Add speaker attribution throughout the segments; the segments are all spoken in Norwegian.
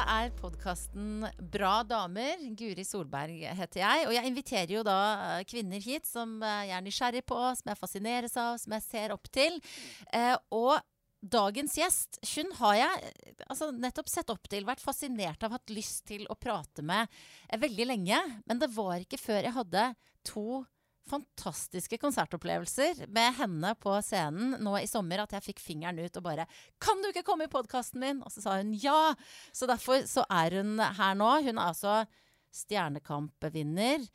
Speaker 1: Dette er podkasten Bra damer. Guri Solberg heter jeg. Og jeg inviterer jo da eh, kvinner hit som eh, jeg er nysgjerrig på, som jeg fascineres av, som jeg ser opp til. Eh, og dagens gjest, hun har jeg eh, altså, nettopp sett opp til, vært fascinert av, hatt lyst til å prate med veldig lenge. Men det var ikke før jeg hadde to fantastiske konsertopplevelser med henne på scenen nå i sommer at jeg fikk fingeren ut og bare 'Kan du ikke komme i podkasten min?' Og så sa hun ja. Så derfor så er hun her nå. Hun er altså Stjernekamp-vinner.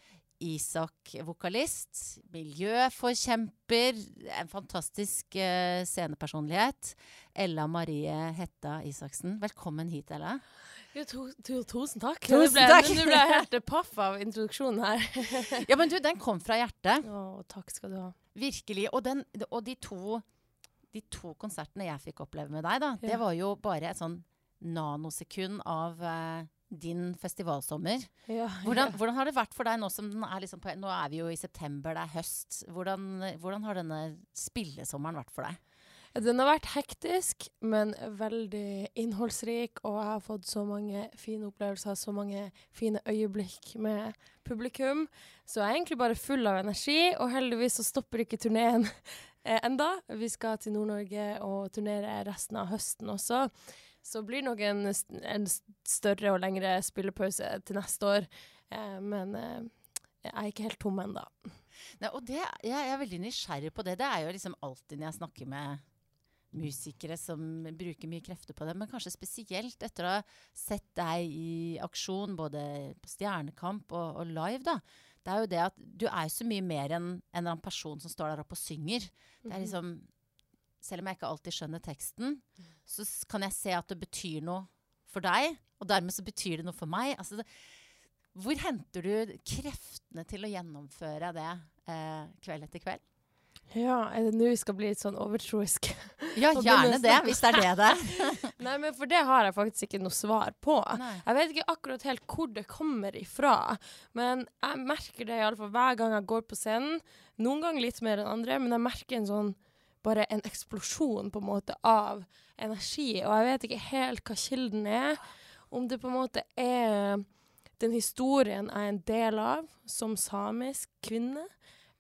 Speaker 1: Isak-vokalist, miljøforkjemper, en fantastisk uh, scenepersonlighet. Ella Marie Hetta Isaksen, velkommen hit, Ella.
Speaker 2: Jo, to, to, tusen takk.
Speaker 1: Tusen
Speaker 2: ble,
Speaker 1: takk.
Speaker 2: Nå ble jeg helt paff av introduksjonen her.
Speaker 1: Ja, men du, den kom fra hjertet.
Speaker 2: Å, takk skal du ha.
Speaker 1: Virkelig. Og, den, og de, to, de to konsertene jeg fikk oppleve med deg, da,
Speaker 2: Ja.
Speaker 1: det var jo bare et sånn nanosekund av uh, din festivalsommer.
Speaker 2: Ja,
Speaker 1: Hvordan,
Speaker 2: ja.
Speaker 1: hvordan har det vært for deg nå som den er liksom på Nå er vi jo i september, det er høst. Hvordan, hvordan har denne spillesommeren vært for deg?
Speaker 2: Den har vært hektisk, men veldig innholdsrik, og jeg har fått så mange fine opplevelser, så mange fine øyeblikk med publikum. Så jeg er egentlig bare full av energi, og heldigvis så stopper ikke turneen eh, enda. Vi skal til Nord-Norge og turnere resten av høsten også. Så blir det nok en, en større og lengre spillepause til neste år. Eh, men eh, jeg er ikke helt tom ennå.
Speaker 1: Jeg, jeg er veldig nysgjerrig på det. Det er jo liksom alltid når jeg snakker med musikere som bruker mye krefter på det, men kanskje spesielt etter å ha sett deg i aksjon både på Stjernekamp og, og live, da. Det er jo det at du er så mye mer enn en eller annen person som står der oppe og synger. Det er liksom Selv om jeg ikke alltid skjønner teksten, så kan jeg se at det betyr noe for deg, og dermed så betyr det noe for meg. Altså det, hvor henter du kreftene til å gjennomføre det eh, kveld etter kveld?
Speaker 2: Ja, er det nå vi skal bli litt sånn overtroisk?
Speaker 1: Ja, gjerne det, hvis det er det det er.
Speaker 2: Nei, men for det har jeg faktisk ikke noe svar på.
Speaker 1: Nei.
Speaker 2: Jeg vet ikke akkurat helt hvor det kommer ifra, men jeg merker det iallfall hver gang jeg går på scenen. Noen ganger litt mer enn andre, men jeg merker en sånn bare en eksplosjon på en måte av energi, og jeg vet ikke helt hva kilden er. Om det på en måte er den historien jeg er en del av som samisk kvinne,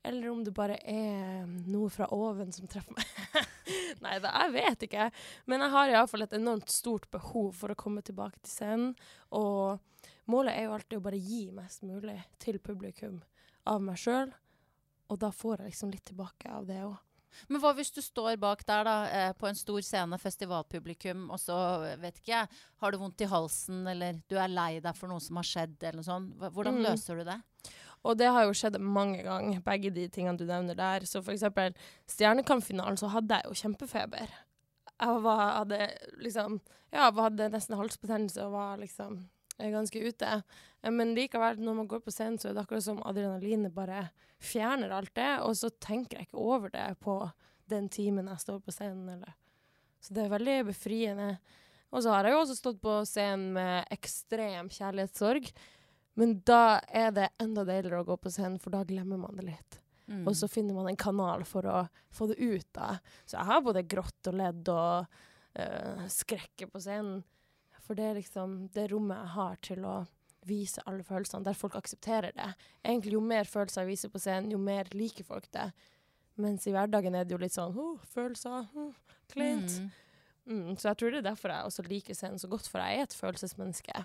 Speaker 2: eller om det bare er noe fra oven som treffer meg. Nei da, jeg vet ikke. Men jeg har iallfall et enormt stort behov for å komme tilbake til scenen. Og målet er jo alltid å bare gi mest mulig til publikum av meg sjøl. Og da får jeg liksom litt tilbake av det òg.
Speaker 1: Men hva hvis du står bak der da, eh, på en stor scene, festivalpublikum, og så eh, vet ikke jeg, har du vondt i halsen, eller du er lei deg for noe som har skjedd, eller noe sånt. Hvordan
Speaker 2: Mm.
Speaker 1: løser du det?
Speaker 2: Og det har jo skjedd mange ganger, begge de tingene du nevner der. Så for eksempel Stjernekampfinalen, så hadde jeg jo kjempefeber. Jeg var, hadde liksom Ja, hadde nesten halsbetennelse og var liksom eh, ganske ute. Eh, Men likevel, når man går på scenen, så er det akkurat som adrenalinet bare fjerner alt det, og så tenker jeg ikke over det på den timen jeg står på scenen, eller Så det er veldig befriende. Og så har jeg jo også stått på scenen med ekstrem kjærlighetssorg. Men da er det enda deiligere å gå på scenen, for da glemmer man det litt.
Speaker 1: Mm.
Speaker 2: Og så finner man en kanal for å få det ut. da. Så jeg har både grått og ledd og uh, skrekker på scenen. For det er liksom det rommet jeg har til å vise alle følelsene, der folk aksepterer det. Egentlig Jo mer følelser jeg viser på scenen, jo mer liker folk det. Mens i hverdagen er det jo litt sånn oh, følelser, oh, kleint.
Speaker 1: Mm.
Speaker 2: Mm, så jeg tror det er derfor jeg også liker scenen så godt, for jeg er et følelsesmenneske.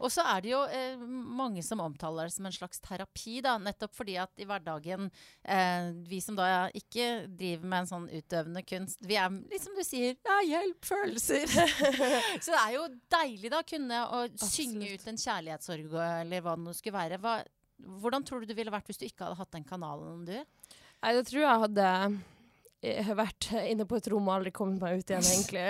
Speaker 1: Og så er det jo eh, mange som omtaler det som en slags terapi, da. Nettopp fordi at i hverdagen, eh, vi som da ikke driver med en sånn utøvende kunst, vi er litt som du sier, ja, hjelp, følelser. så det er jo deilig da kunne å synge ut en kjærlighetssorg eller hva det nå skulle være. Hva, hvordan tror du det ville vært hvis du ikke hadde hatt den kanalen, du?
Speaker 2: Nei, det tror jeg hadde eh, vært inne på et rom og aldri kommet meg ut igjen, egentlig.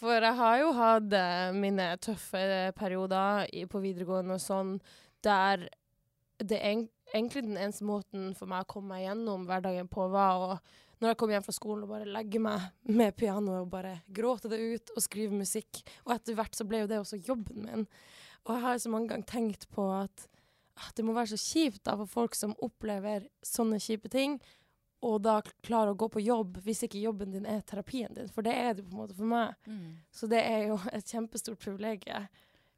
Speaker 2: For jeg har jo hatt eh, mine tøffe perioder på videregående og sånn, der det egentlig den eneste måten for meg å komme meg gjennom hverdagen på, var å når jeg kom hjem fra skolen og bare legge meg med pianoet og bare gråte det ut og skrive musikk. Og etter hvert så ble jo det også jobben min. Og jeg har så mange ganger tenkt på at ah, det må være så kjipt da for folk som opplever sånne kjipe ting, og da klarer å gå på jobb hvis ikke jobben din er terapien din. For det er det på en måte for meg. Så det er jo et kjempestort privilegium.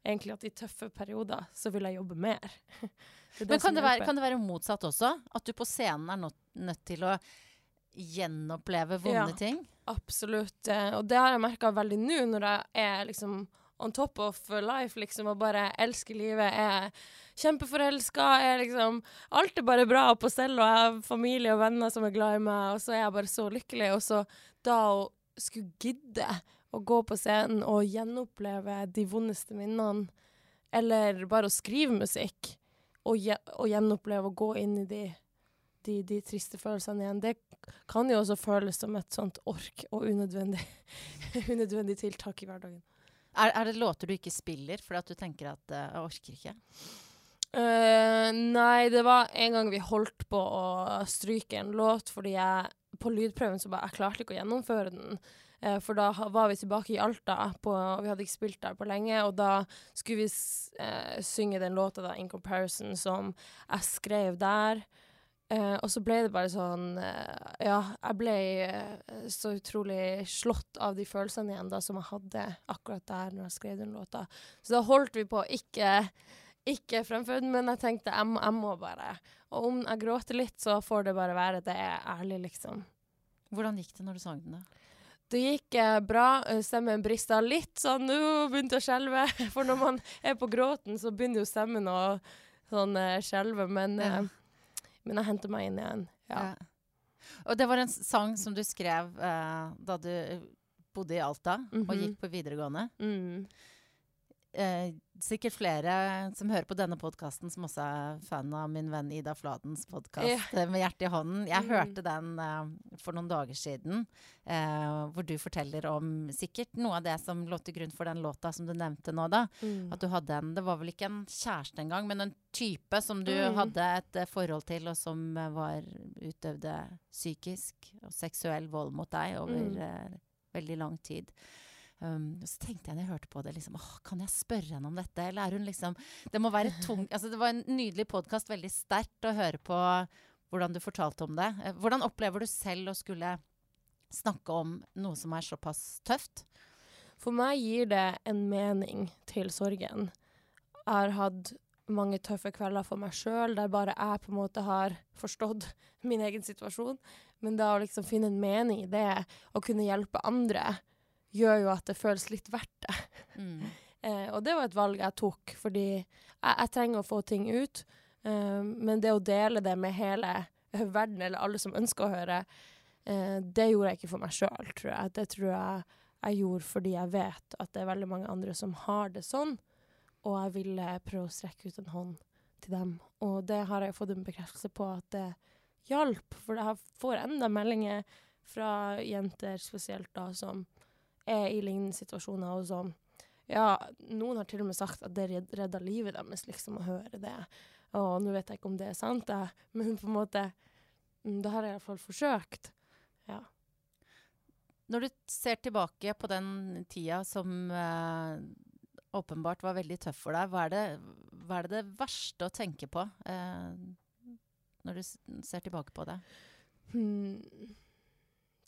Speaker 2: egentlig at i tøffe perioder så vil jeg jobbe mer. Det det
Speaker 1: Men kan det, være, kan det være motsatt også? At du på scenen er nødt, nødt til å gjenoppleve vonde
Speaker 2: Ja.
Speaker 1: ting?
Speaker 2: Absolutt. eh, Og det har jeg merka veldig nå, når jeg er liksom on top of life, liksom, og bare elsker livet. Er kjempeforelska, er liksom Alt er bare bra på stell, og jeg har familie og venner som er glad i meg, og så er jeg bare så lykkelig. Og så da å skulle gidde å gå på scenen og gjenoppleve de vondeste minnene, eller bare å skrive musikk, og, og gjenoppleve å gå inn i de, de, de triste følelsene igjen, det kan jo også føles som et sånt ork og unødvendig, unødvendig tiltak i hverdagen.
Speaker 1: Er, er det låter du ikke spiller fordi at du tenker at uh, jeg orker ikke?
Speaker 2: Uh, nei, det var en gang vi holdt på å stryke en låt fordi jeg på lydprøven så bare Jeg klarte ikke å gjennomføre den. Uh, for da var vi tilbake i Alta, på, vi hadde ikke spilt der på lenge, og da skulle vi synge den låta da, 'In Comparison', som jeg skrev der. Eh, og så ble det bare sånn eh, Ja, jeg ble eh, så utrolig slått av de følelsene igjen da som jeg hadde akkurat der når jeg skrev den låta. Så da holdt vi på å ikke ikke fremføre den, men jeg tenkte jeg må, jeg må bare. Og om jeg gråter litt, så får det bare være det er ærlig, liksom.
Speaker 1: Hvordan gikk det når du sang den? da?
Speaker 2: Det gikk bra. Stemmen brista litt sånn Nå begynte jeg å skjelve. For når man er på gråten, så begynner jo stemmen å sånn skjelve. Men,
Speaker 1: Ja.
Speaker 2: Men jeg henter meg inn igjen. Ja.
Speaker 1: Ja. Og det var en sang som du skrev eh, da du bodde i Alta og
Speaker 2: Mhm.
Speaker 1: gikk på videregående.
Speaker 2: Mm.
Speaker 1: Eh, sikkert flere som hører på denne podkasten, som også er fan av min venn Ida Fladens podkast
Speaker 2: Ja.
Speaker 1: med hjertet i hånden. Jeg
Speaker 2: mm.
Speaker 1: hørte den eh, for noen dager siden, eh, hvor du forteller om sikkert noe av det som lå til grunn for den låta som du nevnte nå, da.
Speaker 2: Mm.
Speaker 1: At du hadde en Det var vel ikke en kjæreste engang, men en type som du
Speaker 2: Mm.
Speaker 1: hadde et eh, forhold til, og som eh, var utøvde psykisk og seksuell vold mot deg over
Speaker 2: Mm.
Speaker 1: eh, veldig lang tid. Um, så tenkte jeg når jeg hørte på det, liksom, åh, kan jeg spørre henne om dette? Eller er hun liksom Det må være tung altså, Det var en nydelig podkast, veldig sterkt å høre på hvordan du fortalte om det. Eh, Hvordan opplever du selv å skulle snakke om noe som er såpass tøft?
Speaker 2: For meg gir det en mening til sorgen. Jeg har hatt mange tøffe kvelder for meg sjøl, der bare jeg på en måte har forstått min egen situasjon. Men da å liksom finne en mening i det, og kunne hjelpe andre, gjør jo at det føles litt verdt det.
Speaker 1: Mm.
Speaker 2: Eh, og det var et valg jeg tok, fordi jeg, jeg trenger å få ting ut. Eh, men det å dele det med hele verden, eller alle som ønsker å høre, eh, det gjorde jeg ikke for meg sjøl, tror jeg. Det tror jeg jeg gjorde fordi jeg vet at det er veldig mange andre som har det sånn, og jeg ville prøve å strekke ut en hånd til dem. Og det har jeg fått en bekreftelse på at det hjalp, for jeg får enda meldinger fra jenter spesielt da, som er i lignende situasjoner, og som ja, noen har til og med sagt at det red- redda livet deres, liksom, å høre det. Og nå vet jeg ikke om det er sant, da. men på en måte Da Det har jeg iallfall forsøkt. Ja.
Speaker 1: Når du ser tilbake på den tida som eh, åpenbart var veldig tøff for deg, hva er det hva er det, det verste å tenke på eh, når du ser tilbake på det?
Speaker 2: Hmm.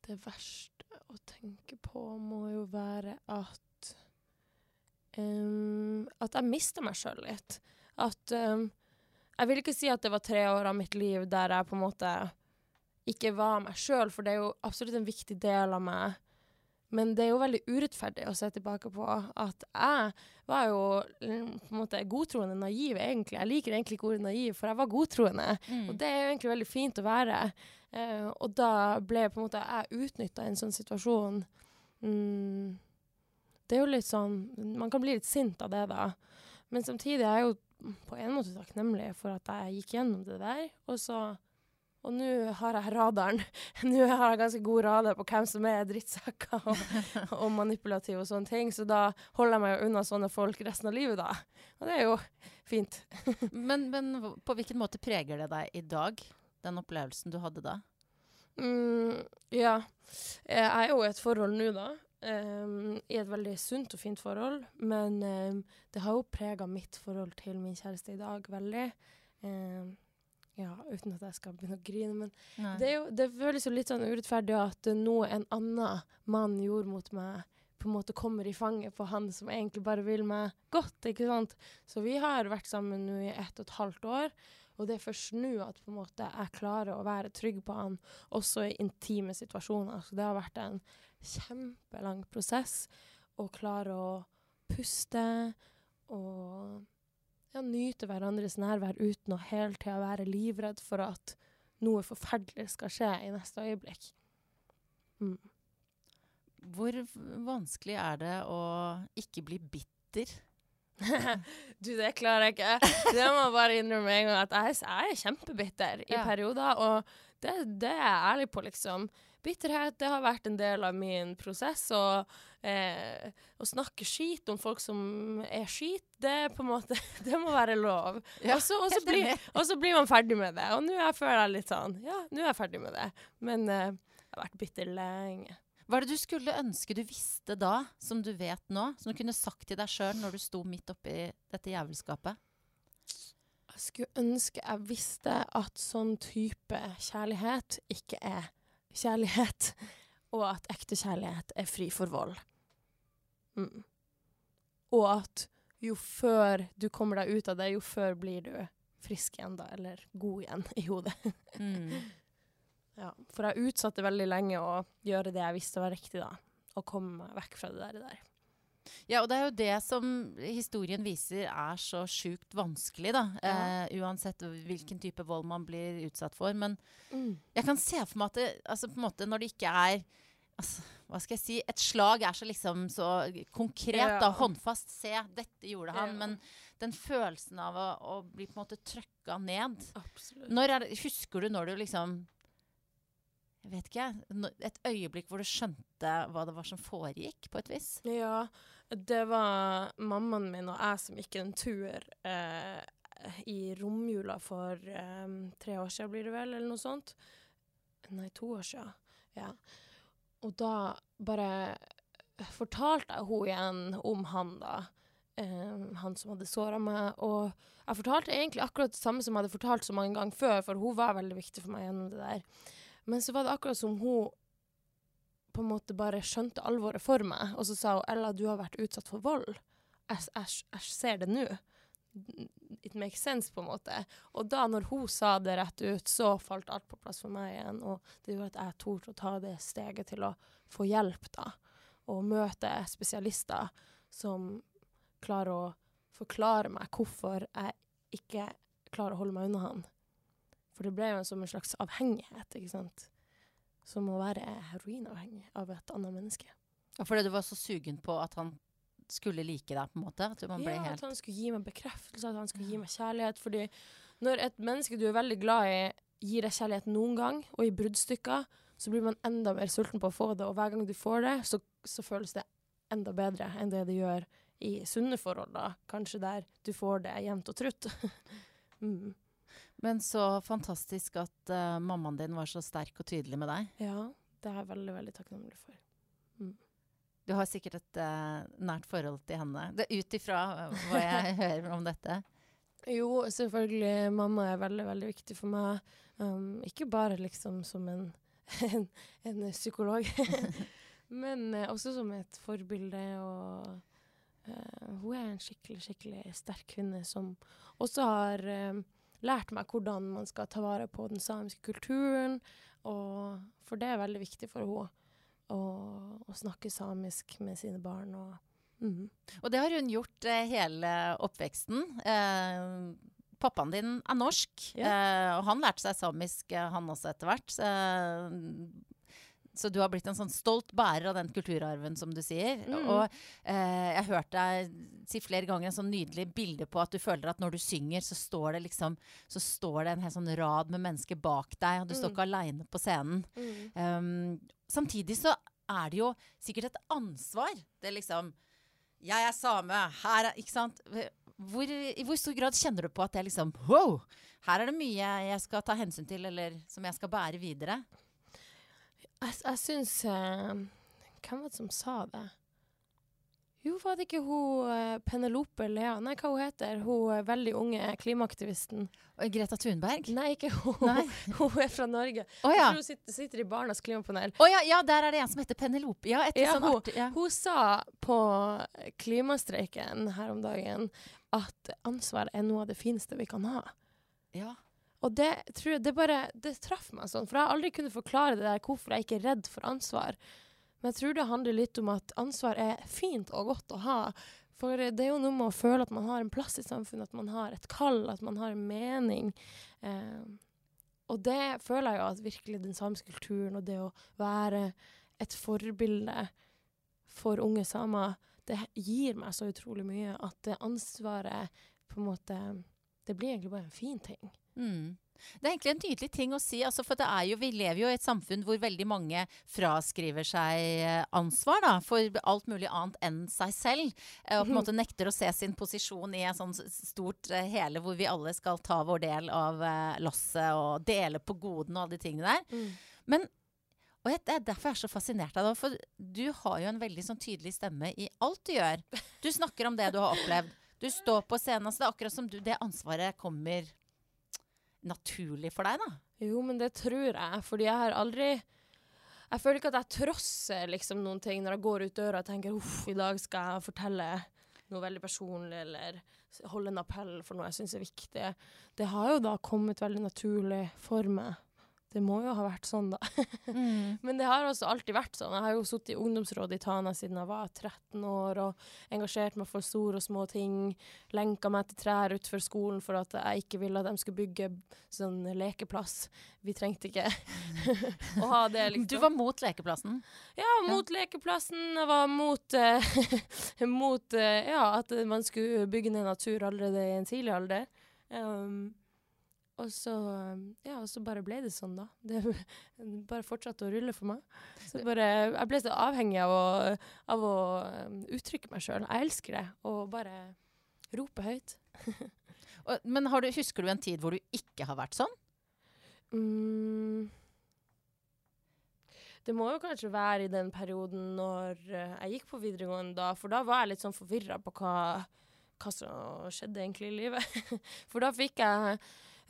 Speaker 2: Det verste å tenke på må jo være at um, At jeg mista meg sjøl litt. At um, Jeg vil ikke si at det var tre år av mitt liv der jeg på en måte ikke var meg sjøl, for det er jo absolutt en viktig del av meg. Men det er jo veldig urettferdig å se tilbake på at jeg var jo mm, på en måte godtroende naiv, egentlig. Jeg liker egentlig ikke ordet naiv, for jeg var godtroende.
Speaker 1: Mm.
Speaker 2: Og det er jo egentlig veldig fint å være. Eh, og da ble på en måte jeg utnytta i en sånn situasjon. Mm, det er jo litt sånn Man kan bli litt sint av det, da. Men samtidig er jeg jo på en måte takknemlig for at jeg gikk gjennom det der. Og så og nå har jeg radaren. Nå har jeg ganske god radar på hvem som er drittsekker og, og manipulative og sånne ting, så da holder jeg meg jo unna sånne folk resten av livet, da. Og det er jo fint.
Speaker 1: Men, men på hvilken måte preger det deg i dag, den opplevelsen du hadde da?
Speaker 2: Mm, ja. Jeg er jo i et forhold nå, da. Um, I et veldig sunt og fint forhold. Men um, det har jo prega mitt forhold til min kjæreste i dag veldig. Um, ja, uten at jeg skal begynne å grine. Men
Speaker 1: Nei.
Speaker 2: det, jo, det føles jo litt sånn urettferdig at noe en annen mann gjorde mot meg på en måte kommer i fanget på han som egentlig bare vil meg godt. ikke sant? Så vi har vært sammen nå i ett og et halvt år. Og det er først nå at på en måte jeg klarer å være trygg på han, også i intime situasjoner. Så det har vært en kjempelang prosess å klare å puste og ja, nyte hverandres nærvær uten å hele tida være livredd for at noe forferdelig skal skje i neste øyeblikk. Mm.
Speaker 1: Hvor vanskelig er det å ikke bli bitter?
Speaker 2: du, det klarer jeg ikke. Det må jeg bare innrømme en gang at jeg, jeg er kjempebitter i
Speaker 1: Ja.
Speaker 2: perioder, og det, det er jeg ærlig på, liksom. Bitterhet det har vært en del av min prosess, og eh, å snakke skit om folk som er skit, det på en måte Det må være lov.
Speaker 1: Ja,
Speaker 2: og, så, og, så blir, og så blir man ferdig med det. Og nå er føler jeg litt sånn Ja, nå er jeg ferdig med det. Men eh, jeg har vært bitter lenge.
Speaker 1: Hva er det du skulle ønske du visste da, som du vet nå? Som du kunne sagt til deg sjøl når du sto midt oppi dette jævelskapet?
Speaker 2: Jeg skulle ønske jeg visste at sånn type kjærlighet ikke er kjærlighet, og at ekte kjærlighet er fri for vold. Mm. Og at jo før du kommer deg ut av det, jo før blir du frisk igjen, da, eller god igjen i hodet.
Speaker 1: Mm.
Speaker 2: Ja, for jeg utsatte veldig lenge å gjøre det jeg visste var riktig, da. Og komme meg vekk fra det der. der.
Speaker 1: Ja, og det er jo det som historien viser er så sjukt vanskelig, da.
Speaker 2: Ja.
Speaker 1: Eh, uansett hvilken type vold man blir utsatt for. Men
Speaker 2: Mm.
Speaker 1: jeg kan se for meg at det, altså på en måte når det ikke er altså, Hva skal jeg si? Et slag er så liksom så konkret,
Speaker 2: Ja.
Speaker 1: da. Håndfast. Se, dette gjorde han.
Speaker 2: Ja.
Speaker 1: Men den følelsen av å, å bli på en måte trøkka ned
Speaker 2: Absolutt.
Speaker 1: Når det, Husker du når du liksom vet ikke, jeg. Et øyeblikk hvor du skjønte hva det var som foregikk, på et vis?
Speaker 2: Ja, det var mammaen min og jeg som gikk en tur eh, i romjula for eh, tre år siden, blir det vel, eller noe sånt. Nei, to år siden. Ja. Og da bare fortalte jeg henne igjen om han, da. Eh, han som hadde såra meg. Og jeg fortalte egentlig akkurat det samme som jeg hadde fortalt så mange ganger før, for hun var veldig viktig for meg gjennom det der. Men så var det akkurat som hun på en måte bare skjønte alvoret for meg, og så sa hun Ella, du har vært utsatt for vold. Jeg, ser det nå. It makes sense, på en måte. Og da når hun sa det rett ut, så falt alt på plass for meg igjen. Og det gjorde at jeg torde å ta det steget til å få hjelp, da. Og møte spesialister som klarer å forklare meg hvorfor jeg ikke klarer å holde meg unna han. For det ble jo som en slags avhengighet, ikke sant. Som å være heroinavhengig av et annet menneske.
Speaker 1: Ja, Fordi du var så sugen på at han skulle like deg, på en måte? At
Speaker 2: Ja,
Speaker 1: helt
Speaker 2: at han skulle gi meg bekreftelse, at han skulle gi meg kjærlighet. Fordi når et menneske du er veldig glad i, gir deg kjærlighet noen gang, og i bruddstykker, så blir man enda mer sulten på å få det. Og hver gang du får det, så, så føles det enda bedre enn det det gjør i sunne forhold, da. Kanskje der du får det jevnt og trutt. mm.
Speaker 1: Men så fantastisk at uh, mammaen din var så sterk og tydelig med deg.
Speaker 2: Ja, det er jeg veldig, veldig takknemlig for.
Speaker 1: Du har sikkert et uh, nært forhold til henne. Det er Ut ifra eh, hva jeg hører om dette.
Speaker 2: Jo, selvfølgelig. Mamma er veldig, veldig viktig for meg. Um, ikke bare liksom som en, en, en psykolog, men også som et forbilde. Og hun er en skikkelig, skikkelig sterk kvinne som også har lært meg hvordan man skal ta vare på den samiske kulturen. Og, for det er veldig viktig for henne å, å snakke samisk med sine barn. Og, mm.
Speaker 1: Og det har hun gjort eh, hele oppveksten. Eh, pappaen din er norsk, eh, og han lærte seg samisk, eh, han også, etter hvert. Så, du har blitt en sånn stolt bærer av den kulturarven, som du sier.
Speaker 2: Mm.
Speaker 1: Og eh, jeg har hørt deg si flere ganger en sånn nydelig bilde på at du føler at når du synger, så står det liksom Så står det en hel sånn rad med mennesker bak deg, og du står
Speaker 2: Mm.
Speaker 1: ikke aleine på scenen. Um, samtidig så er det jo sikkert et ansvar. Det er liksom Jeg er same. Her er Ikke sant? Hvor, I hvor stor grad kjenner du på at det er liksom Wow! Her er det mye jeg skal ta hensyn til, eller som jeg skal bære videre.
Speaker 2: Jeg, jeg syns eh, Hvem var det som sa det? Jo, var det ikke hun eh, Penelope Lea? Nei, hva hun heter hun? er veldig unge klimaaktivisten.
Speaker 1: Greta Thunberg?
Speaker 2: Nei, ikke hun.
Speaker 1: Nei.
Speaker 2: hun er fra Norge.
Speaker 1: Å
Speaker 2: Jeg tror hun sitter, sitter i Barnas klimapanel.
Speaker 1: Å ja, ja, der er det en som heter Penelope. Ja,
Speaker 2: Ja, hun-
Speaker 1: artig ja.
Speaker 2: Hun sa på klimastreiken her om dagen at ansvar er noe av det fineste vi kan ha.
Speaker 1: ja.
Speaker 2: Og det tror jeg, det bare, det traff meg sånn, for jeg har aldri kunnet forklare det der hvorfor jeg ikke er redd for ansvar. Men jeg tror det handler litt om at ansvar er fint og godt å ha. For det er jo noe med å føle at man har en plass i samfunnet, at man har et kall, at man har en mening. Eh, og det føler jeg jo at virkelig den samiske kulturen og det å være et forbilde for unge samer, det gir meg så utrolig mye at det ansvaret på en måte Det blir egentlig bare en fin ting.
Speaker 1: Mm. Det er egentlig en nydelig ting å si. Altså, for det er jo, vi lever jo i et samfunn hvor veldig mange fraskriver seg eh, ansvar da, for alt mulig annet enn seg selv. eh, Og på en måte nekter å se sin posisjon i et sånt stort eh, hele hvor vi alle skal ta vår del av lasset og dele på godene og alle de tingene der. Men og jeg, Det er derfor jeg er så fascinert av det. For du har jo en veldig sånn tydelig stemme i alt du gjør. Du snakker om det du har opplevd. Du står på scenen. Så det er akkurat som du, det ansvaret kommer naturlig for deg, da.
Speaker 2: Jo, men det tror jeg, fordi jeg har aldri Jeg føler ikke at jeg trosser liksom noen ting når jeg går ut døra og tenker uff, i dag skal jeg fortelle noe veldig personlig eller holde en appell for noe jeg syns er viktig. Det har jo da kommet veldig naturlig for meg. Det må jo ha vært sånn, da. Men det har også alltid vært sånn. Jeg har jo sittet i ungdomsrådet i Tana siden jeg var 13 år og engasjert meg for store og små ting. Lenka meg til trær utenfor skolen for at jeg ikke ville at de skulle bygge sånn lekeplass. Vi trengte ikke å ha det, liksom.
Speaker 1: Du var mot lekeplassen.
Speaker 2: Ja, mot lekeplassen. Jeg var mot, eh, mot eh, ja, at man skulle bygge ned natur allerede i en tidlig alder. Um, og så, ja, og så bare ble det sånn, da. Det bare fortsatte å rulle for meg. Så bare, jeg ble så avhengig av å, av å um, uttrykke meg sjøl. Jeg elsker det. Og bare rope høyt.
Speaker 1: Men har du, husker du en tid hvor du ikke har vært sånn?
Speaker 2: Mm. Det må jo kanskje være i den perioden når eh, jeg gikk på videregående, da, for da var jeg litt sånn forvirra på hva, hva som skjedde egentlig i livet. for da fikk jeg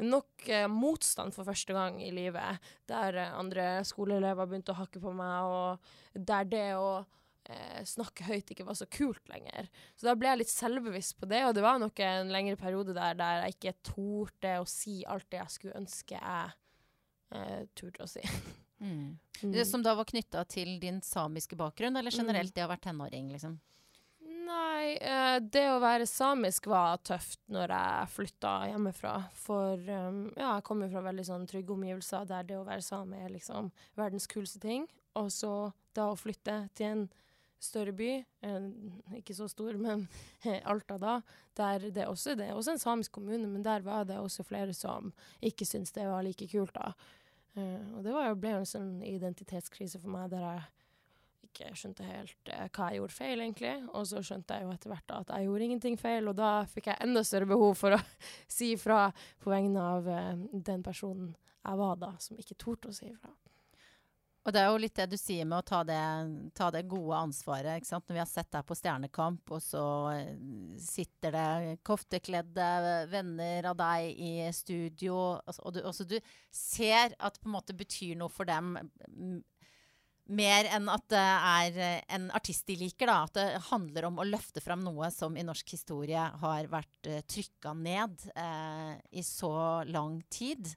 Speaker 2: nok eh, motstand for første gang i livet, der eh, andre skoleelever begynte å hakke på meg, og der det å eh, snakke høyt ikke var så kult lenger. Så da ble jeg litt selvbevisst på det, og det var nok en lengre periode der, der jeg ikke torde å si alt det jeg skulle ønske jeg eh, turte å si. Mm.
Speaker 1: Det Som da var knytta til din samiske bakgrunn, eller generelt det å være tenåring? liksom?
Speaker 2: Nei, eh, det å være samisk var tøft når jeg flytta hjemmefra. For um, ja, jeg kommer fra veldig sånn trygge omgivelser der det å være same er liksom verdens kuleste ting. Og så da å flytte til en større by, ikke så stor, men Alta da, der det også det er også en samisk kommune, men der var det også flere som ikke syntes det var like kult da. Eh, og det jo- ble jo en sånn identitetskrise for meg der jeg ikke skjønte helt eh, hva jeg gjorde feil, egentlig. Og så skjønte jeg jo etter hvert at jeg gjorde ingenting feil, og da fikk jeg enda større behov for å si ifra på vegne av eh, den personen jeg var da, som ikke torde å si ifra.
Speaker 1: Og det er jo litt det du sier med å ta det, ta det gode ansvaret. ikke sant? Når vi har sett deg på Stjernekamp, og så eh, sitter det koftekledde venner av deg i studio, altså, og du, også du ser at det på en måte betyr noe for dem mer enn at det er eh, en artist de liker. da, At det handler om å løfte fram noe som i norsk historie har vært uh, trykka ned uh, i så lang tid.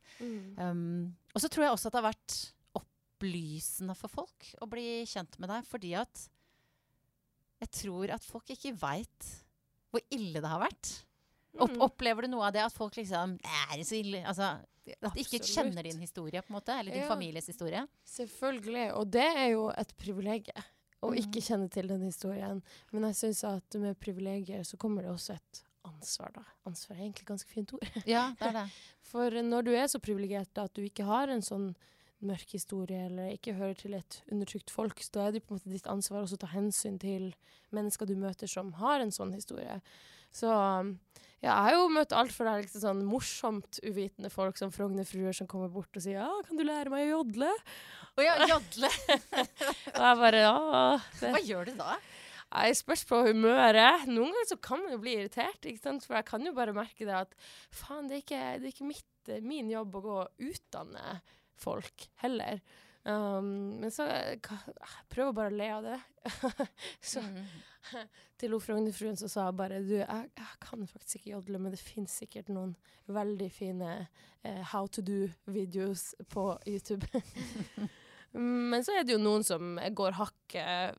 Speaker 1: Um, og så tror jeg også at det har vært opplysende for folk å bli kjent med deg, fordi at jeg tror at folk ikke veit hvor ille det har vært. Opp,
Speaker 2: Mm.
Speaker 1: opplever du noe av det at folk liksom Er det så ille? Altså, at de ikke kjenner din historie, på en måte, eller din
Speaker 2: Ja.
Speaker 1: families historie.
Speaker 2: Selvfølgelig, og det er jo et privilegium å
Speaker 1: mm.
Speaker 2: ikke kjenne til den historien. Men jeg syns at med privilegier så kommer det også et ansvar, da. Ansvar er egentlig et ganske fint ord.
Speaker 1: Ja, det er det.
Speaker 2: For når du er så privilegert at du ikke har en sånn mørk historie, eller ikke hører til et undertrykt folk, så da er det på en måte ditt ansvar også å ta hensyn til mennesker du møter som har en sånn historie. Så um, ja, jeg har jo møtt alt fra liksom sånn morsomt uvitende folk som Frognerfruer som kommer bort og sier 'ja, kan du lære meg å jodle?'
Speaker 1: Å ja, jodle.
Speaker 2: Og jeg bare ja, det.
Speaker 1: Hva gjør du da?
Speaker 2: Jeg spørs på humøret. Noen ganger så kan man jo bli irritert, for jeg kan jo bare merke det at faen, det er ikke, det er ikke mitt, min jobb å gå og utdanne folk heller. Um, men så prøver jeg bare å le av det. så
Speaker 1: Mm.
Speaker 2: til hun Frognerfruen så sa jeg bare du, jeg, jeg kan faktisk ikke jodle, men det finnes sikkert noen veldig fine uh, how to do-videos på YouTube. men så er det jo noen som går hakket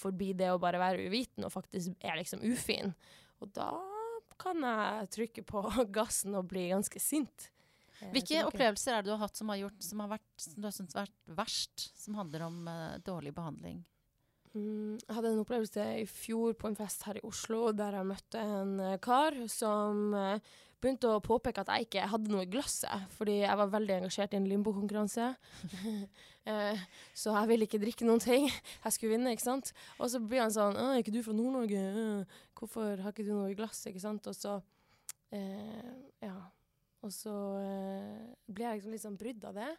Speaker 2: forbi det å bare være uviten og faktisk er liksom ufin. Og da kan jeg trykke på gassen og bli ganske sint. Eh,
Speaker 1: Hvilke opplevelser er det du har hatt som har, gjort, som har, vært, som du har syntes vært verst, som handler om uh, dårlig behandling?
Speaker 2: Mm, jeg hadde en opplevelse i fjor på en fest her i Oslo der jeg møtte en eh, kar som begynte å påpeke at jeg ikke hadde noe i glasset, fordi jeg var veldig engasjert i en limbokonkurranse. eh, så jeg ville ikke drikke noen ting. Jeg skulle vinne, ikke sant. Og så blir han sånn 'Er ikke du fra Nord-Norge? Hvorfor har ikke du noe i glasset?' Ikke sant. Og så eh, Ja. Og så eh, ble jeg liksom litt sånn brydd av det.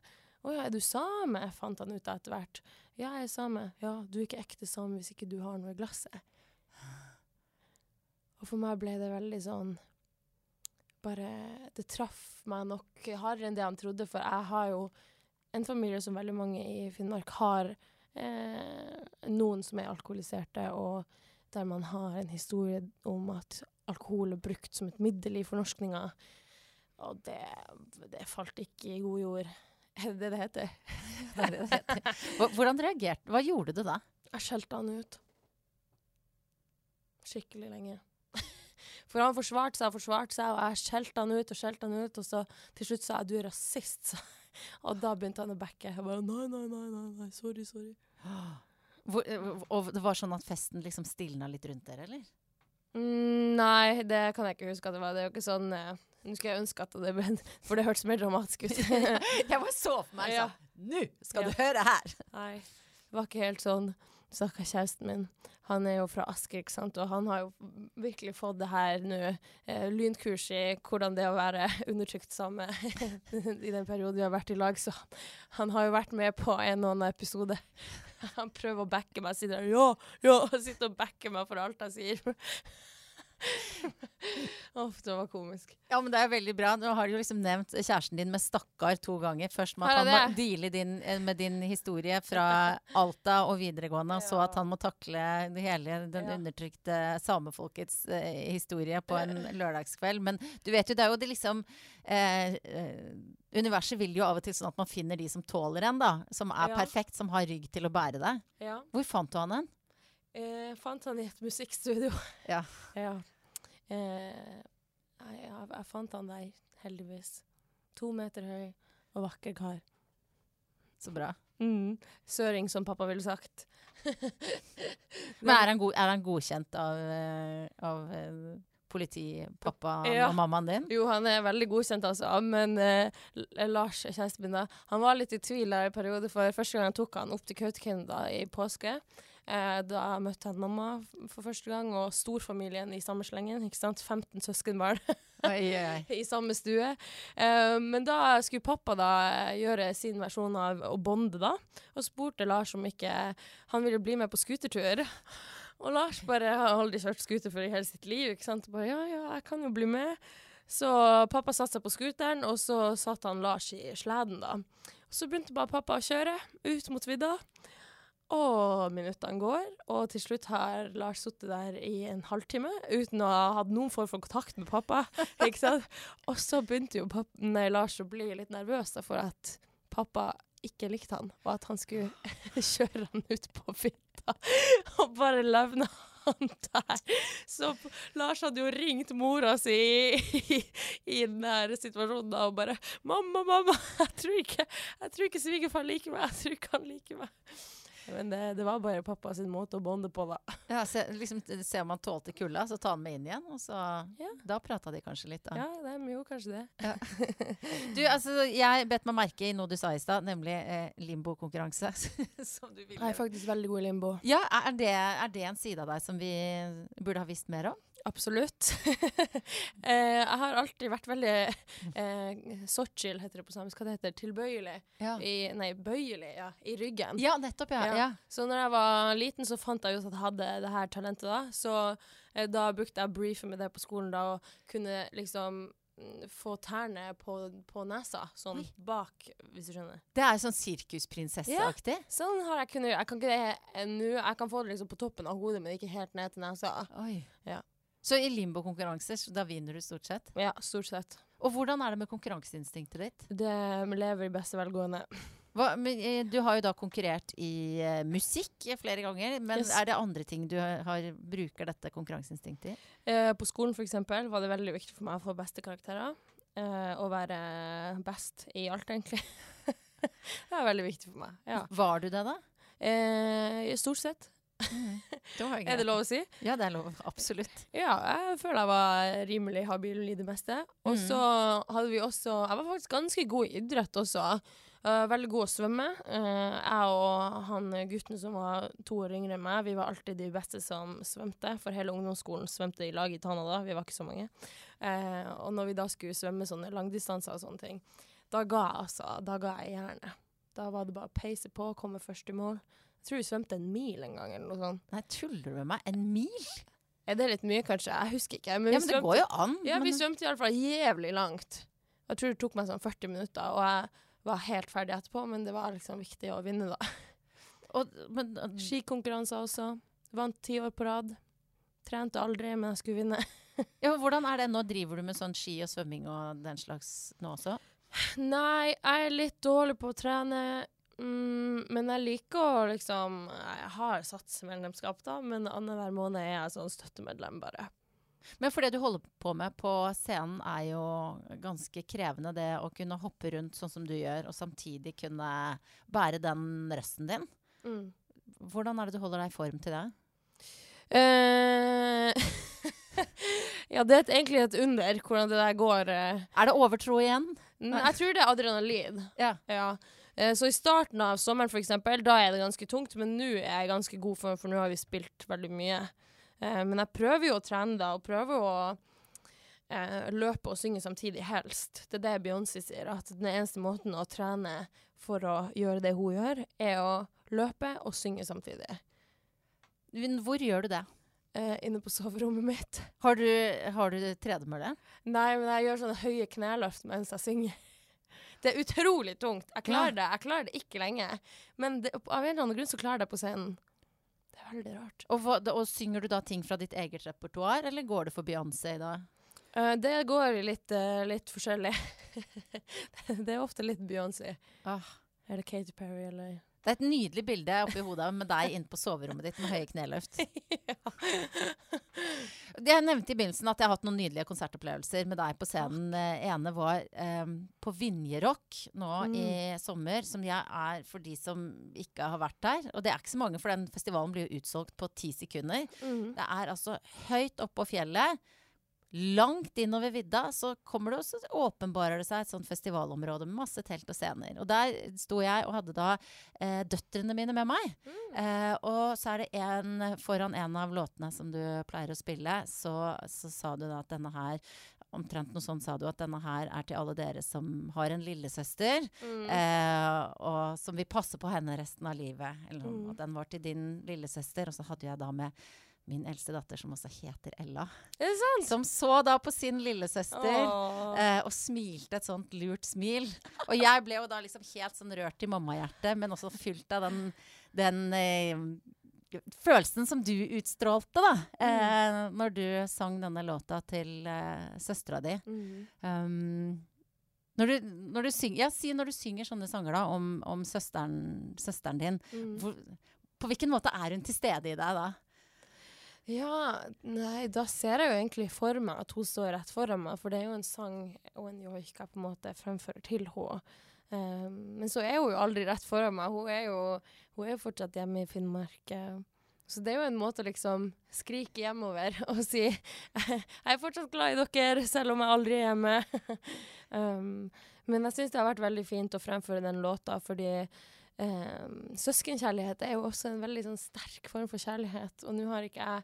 Speaker 2: 'Å ja, er du same?' fant han ut av etter hvert. 'Ja, jeg er same.' 'Ja, du er ikke ekte same hvis ikke du har noe i glasset.' Og for meg ble det veldig sånn Bare Det traff meg nok hardere enn det han trodde, for jeg har jo en familie som veldig mange i Finnmark har eh, noen som er alkoholiserte, og der man har en historie om at alkohol er brukt som et middel i fornorskninga. Og det, det falt ikke i god jord. Er det det det heter?
Speaker 1: Det er det det heter. Hvordan reagerte Hva gjorde du da?
Speaker 2: Jeg skjelte han ut. Skikkelig lenge. For han forsvarte seg og forsvarte seg, og jeg skjelte han ut og skjelte han ut. Og så til slutt sa jeg 'du er rasist', sa. Og da begynte han å backe. Jeg bare 'nei, nei, nei, nei, nei sorry, sorry'.
Speaker 1: Hvor, eh, og det var sånn at festen liksom stilna litt rundt dere, eller?
Speaker 2: Mm, nei, det kan jeg ikke huske at det var. Det er jo ikke sånn eh, Nå skulle jeg ønske at det ble For det hørtes mer dramatisk ut.
Speaker 1: Jeg bare så for meg
Speaker 2: Ja.
Speaker 1: sånn Nå skal
Speaker 2: Ja.
Speaker 1: du høre her!
Speaker 2: Nei, det var ikke helt sånn. Stakkars kjæresten min. Han er jo fra Asker, ikke sant, og han har jo virkelig fått det her nå. Eh, lynkurs i hvordan det er å være undertrykt same i den perioden vi har vært i lag. Så han har jo vært med på en og annen episode. Han prøver å backe meg, der ja, ja, og sitter og backer meg for alt jeg sier. Uff, det var komisk.
Speaker 1: Ja, men det er veldig bra. Nå har du liksom nevnt kjæresten din med stakkar to ganger. Først med at han må deale din, eh, med din historie fra Alta og videregående, og så at han må takle hele den
Speaker 2: Ja.
Speaker 1: undertrykte samefolkets eh, historie på en lørdagskveld. Men du vet jo, det er jo det liksom eh, eh, Universet vil jo av og til sånn at man finner de som tåler en, da. Som er
Speaker 2: Ja.
Speaker 1: perfekt, som har rygg til å bære deg.
Speaker 2: Ja.
Speaker 1: Hvor fant du han hen?
Speaker 2: Eh, fant han i et musikkstudio.
Speaker 1: Ja.
Speaker 2: ja. Eh, jeg, jeg fant han der, heldigvis. To meter høy og vakker kar.
Speaker 1: Så bra.
Speaker 2: Mm. Søring, som pappa ville sagt.
Speaker 1: Men er han, god, er han godkjent av, eh, av eh, politipappa
Speaker 2: Ja.
Speaker 1: og mammaen din?
Speaker 2: Jo, han er veldig godkjent, altså. Men eh, Lars, kjæresten min, da, han var litt i tvil der i periode. For første gang jeg tok han opp til Kautokeino i påske. Eh, da møtte han mamma for første gang, og storfamilien i samme slengen. ikke sant? 15 søskenbarn. I samme stue. Eh, men da skulle pappa da eh, gjøre sin versjon av å bonde, da. Og spurte Lars om ikke han ville bli med på skutertur. Og Lars bare har aldri kjørt scooter før i hele sitt liv. ikke sant? Bare, ja, ja, jeg kan jo bli med. Så pappa satte seg på scooteren, og så satt han Lars i sleden, da. Og så begynte bare pappa å kjøre ut mot vidda. Og minuttene går, og til slutt har Lars sittet der i en halvtime uten å ha hatt noen form for kontakt med pappa. ikke sant? Og så begynte jo pappa, nei, Lars å bli litt nervøs for at pappa ikke likte han, og at han skulle kjøre han ut på fitta og bare levne han der. Så Lars hadde jo ringt mora si i, i, den der situasjonen da, og bare 'Mamma, mamma, jeg tror ikke, jeg tror ikke svigerfar liker meg. Jeg tror ikke han liker meg.' Men det, det var bare pappa sin måte å bonde på, da.
Speaker 1: Ja, se, liksom, se om han tålte kulda, så ta han med inn igjen. Og så,
Speaker 2: Ja.
Speaker 1: Da prata de kanskje litt. Da.
Speaker 2: Ja, de gjorde kanskje det.
Speaker 1: Du, altså, jeg bet meg merke i noe du sa i stad, nemlig eh, limbokonkurranse. som du ville.
Speaker 2: Jeg er faktisk veldig god i limbo.
Speaker 1: Ja, er det, er det en side av deg som vi burde ha visst mer om?
Speaker 2: Absolutt. eh, jeg har alltid vært veldig eh, Sochil, heter det på samisk. Hva det heter Tilbøyelig.
Speaker 1: Ja.
Speaker 2: I, nei, bøyelig, ja. I ryggen.
Speaker 1: ja, nettopp. Ja.
Speaker 2: Ja.
Speaker 1: ja.
Speaker 2: Så når jeg var liten, så fant jeg ut at jeg hadde det her talentet da. Så eh, da brukte jeg briefe med det på skolen da, og kunne liksom mm, få tærne på, på nesa, sånn bak, hvis du skjønner.
Speaker 1: Det er sånn sirkusprinsesseaktig.
Speaker 2: Sånn har jeg kunnet gjøre. Jeg kan ikke det nå. Jeg kan få det liksom på toppen av hodet, men ikke helt ned til nesa.
Speaker 1: Oi.
Speaker 2: Ja.
Speaker 1: Så i limbo-konkurranser, da vinner du stort sett?
Speaker 2: Ja, stort sett.
Speaker 1: Og hvordan er det med konkurranseinstinktet ditt?
Speaker 2: Det lever i beste velgående.
Speaker 1: Hva, men, eh, du har jo da konkurrert i uh, musikk flere ganger, men
Speaker 2: Yes.
Speaker 1: er det andre ting du har, bruker dette konkurranseinstinktet i?
Speaker 2: Uh, på skolen eksempel var det veldig viktig for meg å få beste karakterer. Og være best i alt, egentlig. det er veldig viktig for meg. Ja.
Speaker 1: Var du det, da?
Speaker 2: Stort sett.
Speaker 1: Var
Speaker 2: Er det lov å si?
Speaker 1: Ja, det er lov. Absolutt.
Speaker 2: Ja, jeg føler jeg var rimelig habil i det meste. Og
Speaker 1: så
Speaker 2: så hadde vi også Jeg var faktisk ganske god i idrett også. Uh, veldig god å svømme. Uh, jeg og han gutten som var to år yngre enn meg, vi var alltid de beste som svømte. For hele ungdomsskolen svømte i lag i Tana da, vi var ikke så mange. Uh, og når vi da skulle svømme sånne langdistanser og sånne ting, da ga jeg altså, da ga jeg jernet. Da var det bare å peise på, komme først i mål. Tror vi svømte en mil en gang, eller noe sånt.
Speaker 1: Nei, tuller du med meg? En mil?
Speaker 2: Er det litt mye, kanskje? Jeg husker ikke. Men
Speaker 1: Ja,
Speaker 2: men
Speaker 1: men det går jo an.
Speaker 2: ja, vi
Speaker 1: men-
Speaker 2: svømte iallfall jævlig langt. Jeg tror det tok meg sånn 40 minutter, og jeg var helt ferdig etterpå, men det var liksom viktig å vinne, da.
Speaker 1: og, men, og-
Speaker 2: Skikonkurranser også. Vant ti år på rad. Trente aldri, men jeg skulle vinne.
Speaker 1: ja, men hvordan er det nå? Driver du med sånn ski og svømming og den slags nå også?
Speaker 2: Nei, jeg er litt dårlig på å trene. Mm, men jeg liker å liksom Jeg har satsmedlemskap, da, men annenhver måned er jeg sånn støttemedlem, bare.
Speaker 1: Men for det du holder på med på scenen er jo ganske krevende, det å kunne hoppe rundt sånn som du gjør, og samtidig kunne bære den røsten din.
Speaker 2: Mm.
Speaker 1: Hvordan er det du holder deg i form til det?
Speaker 2: Uh, ja, det er egentlig et under hvordan det der går. eh.
Speaker 1: Er det overtro igjen?
Speaker 2: Mm, Jeg tror det er adrenalin.
Speaker 1: Ja.
Speaker 2: Ja. Eh, Så i starten av sommeren, eksempel, da er det ganske tungt, men nå er jeg ganske god, for, for nå har vi spilt veldig mye. Eh, men jeg prøver jo å trene da, og prøver å eh, løpe og synge samtidig, helst. Det er det Beyoncé sier, at den eneste måten å trene for å gjøre det hun gjør, er å løpe og synge samtidig.
Speaker 1: Hvor gjør du det?
Speaker 2: Eh, inne på soverommet mitt.
Speaker 1: Har du, har du tredemølle?
Speaker 2: Nei, men jeg gjør sånne høye kneløft mens jeg synger. Det er utrolig tungt. Jeg klarer det jeg klarer det ikke lenge. Men det, av en eller annen grunn så klarer jeg det på scenen. Det er veldig rart.
Speaker 1: Og, hva, og synger du da ting fra ditt eget repertoar, eller går det for Beyoncé da?
Speaker 2: Uh, det går litt, uh, litt forskjellig. det er ofte litt Beyoncé.
Speaker 1: Ah.
Speaker 2: Eller Katy Perry, eller
Speaker 1: Det er et nydelig bilde oppi hodet med deg inne på soverommet ditt med høye kneløft. Jeg nevnte i begynnelsen at jeg har hatt noen nydelige konsertopplevelser med deg på scenen. Det ene var um, på Vinjerock nå
Speaker 2: Mm.
Speaker 1: i sommer, som jeg er for de som ikke har vært der. Og det er ikke så mange, for den festivalen blir jo utsolgt på ti sekunder.
Speaker 2: mm.
Speaker 1: Det er altså høyt oppå fjellet. Langt innover vidda så kommer det, også, åpenbarer det seg et sånt festivalområde med masse telt og scener. Og der sto jeg og hadde da eh, døtrene mine med meg. Eh, og så er det en foran en av låtene som du pleier å spille, så, så sa du da at denne her Omtrent noe sånt sa du at denne her er til alle dere som har en lillesøster,
Speaker 2: Mm.
Speaker 1: eh, og som vil passe på henne resten av livet. Eller.
Speaker 2: Mm.
Speaker 1: Og den var til din lillesøster, og så hadde jeg da med min eldste datter, som også heter Ella,
Speaker 2: Er det sant?
Speaker 1: som så da på sin lillesøster. Eh, og smilte et sånt lurt smil. Og jeg ble jo da liksom helt sånn rørt i mammahjertet, men også fylt av den, den eh, følelsen som du utstrålte, da. Eh, når du sang denne låta til eh, søstera di.
Speaker 2: Mm.
Speaker 1: Um, når du, når du synger, ja, si når du synger sånne sanger da, om, om søsteren, søsteren din,
Speaker 2: Mm.
Speaker 1: hvor, på hvilken måte er hun til stede i deg da?
Speaker 2: Ja, nei, da ser jeg jo egentlig for meg at hun står rett foran meg, for det er jo en sang og en joik på en måte fremfører til henne. Um, men så er hun jo aldri rett foran meg. Hun er jo, hun er fortsatt hjemme i Finnmark. Så det er jo en måte å liksom skrike hjemover og si jeg er fortsatt glad i dere, selv om jeg aldri er hjemme. um, men jeg syns det har vært veldig fint å fremføre den låta, fordi um, søskenkjærlighet er jo også en veldig sånn, sterk form for kjærlighet. Og nå har ikke jeg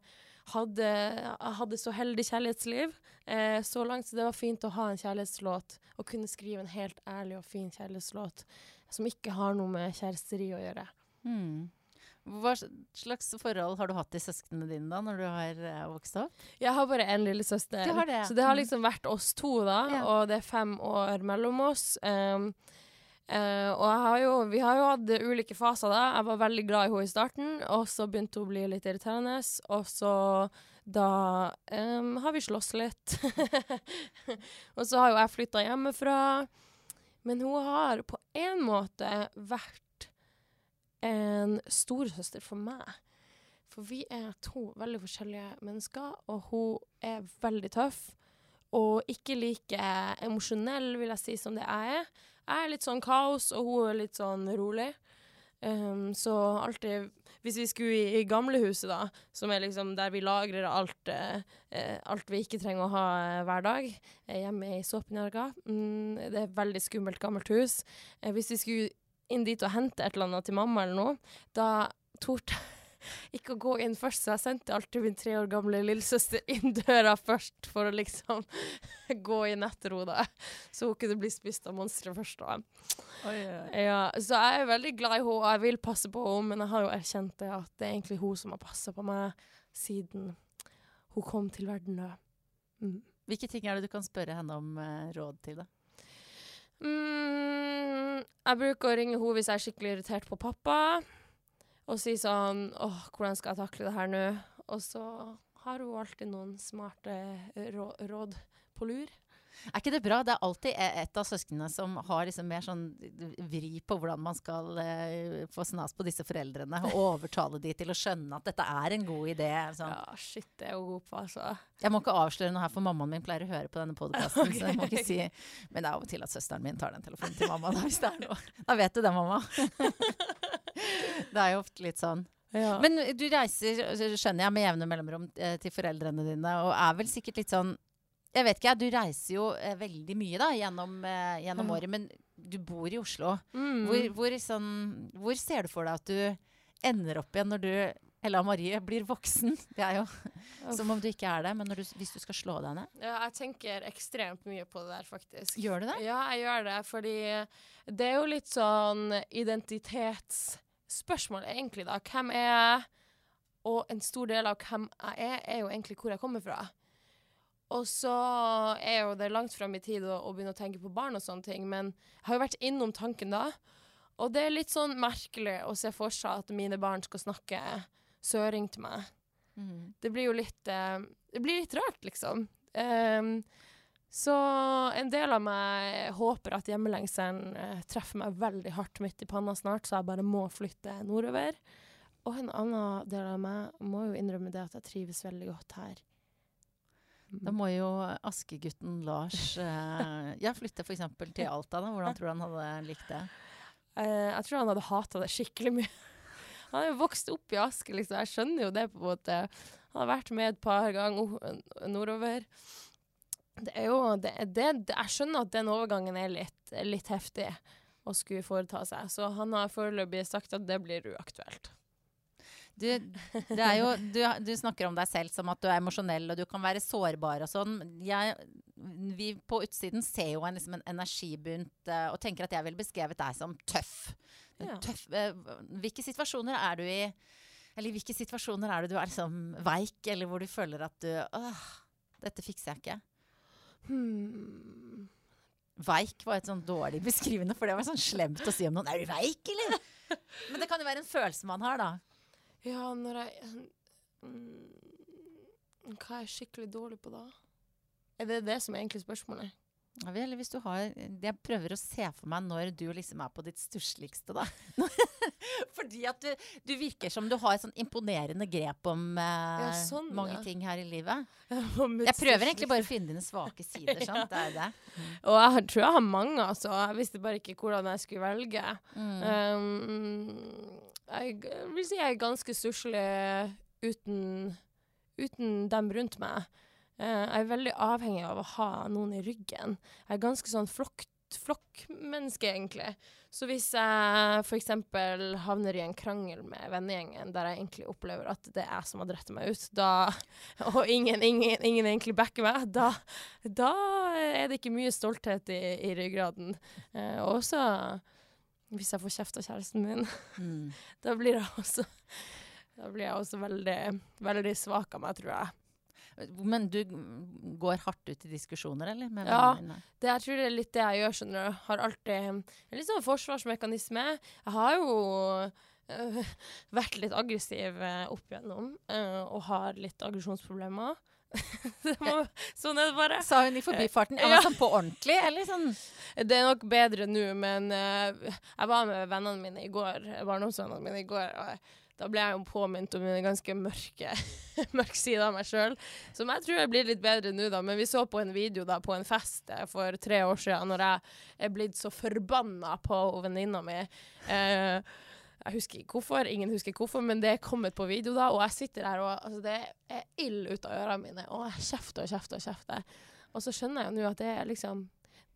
Speaker 2: hadde, jeg hadde så heldig kjærlighetsliv eh, så langt, så det var fint å ha en kjærlighetslåt og kunne skrive en helt ærlig og fin kjærlighetslåt som ikke har noe med kjæresteri å gjøre.
Speaker 1: Mm. Hva slags forhold har du hatt til søsknene dine da, når du har eh, vokst opp?
Speaker 2: Jeg har bare én lillesøster,
Speaker 1: det det,
Speaker 2: så det har
Speaker 1: Mm.
Speaker 2: liksom vært oss to, da.
Speaker 1: Ja.
Speaker 2: Og det er fem år mellom oss. Um, eh, og har jo, vi har jo hatt ulike faser, da. Jeg var veldig glad i henne i starten, og så begynte hun å bli litt irriterende. Og så da um, har vi slåss litt. og så har jo jeg flytta hjemmefra. Men hun har på en måte vært en storesøster for meg. For vi er to veldig forskjellige mennesker, og hun er veldig tøff. Og ikke like emosjonell, vil jeg si, som det jeg er. Jeg er litt sånn kaos, og hun er litt sånn rolig. Um, så alltid Hvis vi skulle i, i gamlehuset, da, som er liksom der vi lagrer alt, eh, eh, alt vi ikke trenger å ha eh, hver dag, eh, hjemme i Såpenjarga mm, Det er et veldig skummelt, gammelt hus. Eh, hvis vi skulle inn dit og hente et eller annet til mamma eller noe, da torde ikke å gå inn først, så jeg sendte alltid min tre år gamle lillesøster inn døra først for å liksom gå inn etter henne. Så hun kunne bli spist av monstre først. da. Ja, så jeg er veldig glad i henne, og jeg vil passe på henne, men jeg har jo erkjent det at det er egentlig hun som har passa på meg siden hun kom til verden. Mm.
Speaker 1: Hvilke ting er det du kan spørre henne om eh, råd til? da?
Speaker 2: Mm, jeg bruker å ringe henne hvis jeg er skikkelig irritert på pappa, og si sånn åh, hvordan skal jeg takle det her nå? Og så har hun alltid noen smarte rå råd på lur.
Speaker 1: Er ikke det bra? Det er alltid e- et av søsknene som har liksom mer sånn vri på hvordan man skal eh, få snas på disse foreldrene, og overtale de til å skjønne at dette er en god idé. Sånn.
Speaker 2: Ja, shit, det er hun god på, altså.
Speaker 1: Jeg må ikke avsløre noe her, for mammaen min pleier å høre på denne podkasten. Så jeg må ikke si Men det er av og til at søsteren min tar den telefonen til mamma. Da, hvis det er noe. da vet du det, mamma. det er jo ofte litt sånn.
Speaker 2: Ja.
Speaker 1: Men du reiser, skjønner jeg, med jevne mellomrom eh, til foreldrene dine, og er vel sikkert litt sånn Jeg vet ikke, du reiser jo eh, veldig mye da, gjennom, eh, gjennom året, men du bor i Oslo.
Speaker 2: mm.
Speaker 1: Hvor, hvor, sånn, hvor ser du for deg at du ender opp igjen når du Ella Marie blir voksen? Det er jo som om du ikke er det, men når du, hvis du skal slå deg ned.
Speaker 2: Ja, jeg tenker ekstremt mye på det der, faktisk.
Speaker 1: Gjør du det?
Speaker 2: Ja, jeg gjør det, fordi det er jo litt sånn identitetsspørsmål, egentlig, da. Hvem er jeg? Og en stor del av hvem jeg er, er jo egentlig hvor jeg kommer fra. Og så er jo det langt fram i tid å, å begynne å tenke på barn og sånne ting, men jeg har jo vært innom tanken da. Og det er litt sånn merkelig å se for seg at mine barn skal snakke søring til meg
Speaker 1: Mm.
Speaker 2: det blir jo litt eh, Det blir litt rart, liksom. Ehm, så en del av meg håper at hjemmelengselen eh, treffer meg veldig hardt midt i panna snart, så jeg bare må flytte nordover. Og en annen del av meg må jo innrømme det at jeg trives veldig godt her.
Speaker 1: Da må jo askegutten Lars eh, ja, flytte f.eks. til Alta. da. Hvordan tror du han hadde likt det?
Speaker 2: Eh, jeg tror han hadde hata det skikkelig mye. Han er jo vokst opp i Aske, liksom. Jeg skjønner jo det, på en måte. Han har vært med et par ganger nordover. Det er jo det, det, Jeg skjønner at den overgangen er litt, litt heftig å skulle foreta seg, så han har foreløpig sagt at det blir uaktuelt.
Speaker 1: Du, det er jo, du, du snakker om deg selv som at du er emosjonell og du kan være sårbar og sånn. Jeg, vi på utsiden ser jo en, liksom en energibunt eh, og tenker at jeg ville beskrevet deg som tøff.
Speaker 2: Ja.
Speaker 1: tøff eh, hvilke situasjoner er du i Eller hvilke situasjoner er det du er liksom veik, eller hvor du føler at du Åh, dette fikser jeg ikke.
Speaker 2: Hmm.
Speaker 1: Veik var et sånn dårlig beskrivende, for det var sånn slemt å si om noen. Er du veik, eller? Men det kan jo være en følelse man har, da.
Speaker 2: Ja, når jeg mm, Hva er jeg skikkelig dårlig på da? Er det det som er egentlig spørsmålet?
Speaker 1: Ja, vel, hvis du har, jeg prøver å se for meg når du liksom er på ditt stussligste, da. Fordi at du, du virker som du har et sånn imponerende grep om eh,
Speaker 2: Ja, sånn,
Speaker 1: mange
Speaker 2: ja.
Speaker 1: ting her i livet.
Speaker 2: Jeg
Speaker 1: Jeg prøver egentlig bare å finne dine svake sider, sant? Det er det.
Speaker 2: Og jeg tror jeg har mange, altså. Jeg visste bare ikke hvordan jeg skulle velge.
Speaker 1: Mm.
Speaker 2: Um, jeg vil si jeg er ganske stusslig uten, uten dem rundt meg. Eh, jeg er veldig avhengig av å ha noen i ryggen. Jeg er ganske sånn flokk, flokkmenneske, egentlig. Så hvis jeg f.eks. havner i en krangel med vennegjengen der jeg egentlig opplever at det er jeg som har dratt meg ut, da, og ingen, ingen, ingen egentlig backer meg, da, da, er det ikke mye stolthet i, i ryggraden. Eh, også hvis jeg får kjeft av kjæresten min,
Speaker 1: Mm.
Speaker 2: da blir jeg også blir jeg også veldig, veldig svak av meg, tror jeg.
Speaker 1: Men du går hardt ut i diskusjoner, eller?
Speaker 2: Ja. Det, jeg tror det er litt det jeg gjør, skjønner du. Har alltid en litt sånn forsvarsmekanisme. Jeg har jo øh, vært litt aggressiv øh, opp igjennom, øh, og har litt aggresjonsproblemer. Må- sånn er det bare.
Speaker 1: Sa hun i forbifarten. Ja,
Speaker 2: Ja.
Speaker 1: sånn på ordentlig, eller sånn?
Speaker 2: Det er nok bedre nå, men øh, jeg var med vennene mine i går, barndomsvennene mine i går. og da ble jeg jo påminnet om en ganske mørke mørk side av meg sjøl. Som jeg tror jeg blir litt bedre nå, da. Men vi så på en video da på en fest eh, for tre år siden, når jeg er blitt så forbanna på venninna mi. Eh, jeg husker ikke hvorfor, ingen husker hvorfor, men det er kommet på video da, og jeg sitter her og altså, det er ild ut av ørene mine, og jeg kjefter og kjefter og kjefter. Og så skjønner jeg jo nå at det er liksom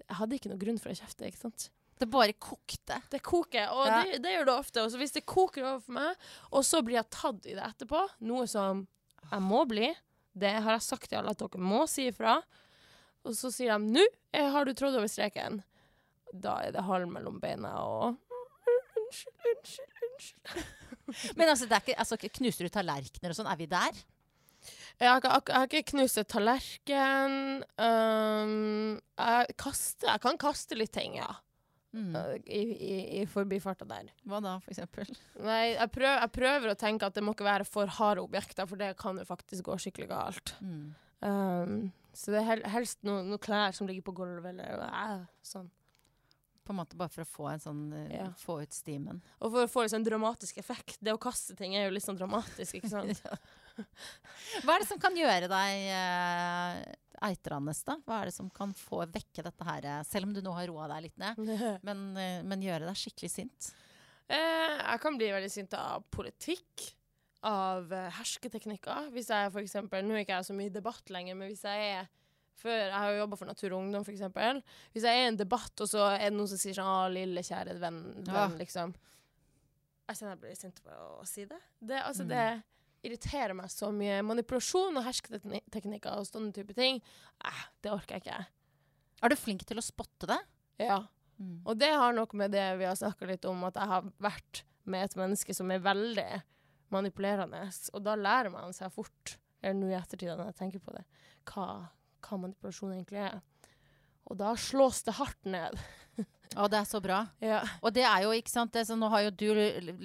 Speaker 2: Jeg hadde ikke noe grunn for å kjefte, ikke sant.
Speaker 1: Det bare kokte.
Speaker 2: Det koker, og
Speaker 1: Ja.
Speaker 2: det, det gjør det ofte. Og så hvis det koker overfor meg, og så blir jeg tatt i det etterpå, noe som jeg må bli, det har jeg sagt til alle at dere må si ifra, og så sier de 'nå eh, har du trådt over streken', da er det halv mellom beina og Unnskyld, unnskyld, unnskyld.
Speaker 1: Men altså, det ikke, altså, knuser du tallerkener og sånn? Er vi der?
Speaker 2: Jeg har, jeg har ikke knust en tallerken. Um, jeg, kaster, jeg kan kaste litt ting, ja.
Speaker 1: Mm.
Speaker 2: uh, I, i, i forbifarta der.
Speaker 1: Hva da, for eksempel?
Speaker 2: Nei, jeg prøver, jeg prøver å tenke at det må ikke være for harde objekter, for det kan jo faktisk gå skikkelig galt.
Speaker 1: Mm.
Speaker 2: Um, så det er hel, helst noen noe klær som ligger på gulvet, eller uh, sånn.
Speaker 1: På en måte bare for å få en sånn eh,
Speaker 2: Ja.
Speaker 1: Få ut stimen.
Speaker 2: Og for å få en sånn dramatisk effekt. Det å kaste ting er jo litt sånn dramatisk, ikke sant?
Speaker 1: Hva er det som kan gjøre deg eh, eitrende, da? Hva er det som kan få vekke dette her, eh, selv om du nå har roa deg litt ned, men, eh, men gjøre deg skikkelig sint?
Speaker 2: Eh, jeg kan bli veldig sint av politikk, av eh, hersketeknikker. Hvis jeg for eksempel, Nå er ikke jeg så mye i debatt lenger, men hvis jeg er før, Jeg har jo jobba for Natur og Ungdom, eksempel. Hvis jeg er i en debatt, og så er det noen som sier sånn 'Å, lille, kjære venn', venn
Speaker 1: Ja.
Speaker 2: liksom. Jeg kjenner jeg blir sint på å si det. Det, altså,
Speaker 1: Mm.
Speaker 2: det irriterer meg så mye. Manipulasjon og hersketeknikker og sånne type ting, eh, det orker jeg ikke.
Speaker 1: Er du flink til å spotte det?
Speaker 2: Ja.
Speaker 1: Mm.
Speaker 2: Og det har noe med det vi har snakka litt om, at jeg har vært med et menneske som er veldig manipulerende. Og da lærer man seg fort, eller nå i ettertid når jeg tenker på det, hva, hva manipulasjon egentlig er. Og da slås det hardt ned.
Speaker 1: Å, det er så bra.
Speaker 2: Ja.
Speaker 1: Og det er jo, ikke sant, det, nå har jo du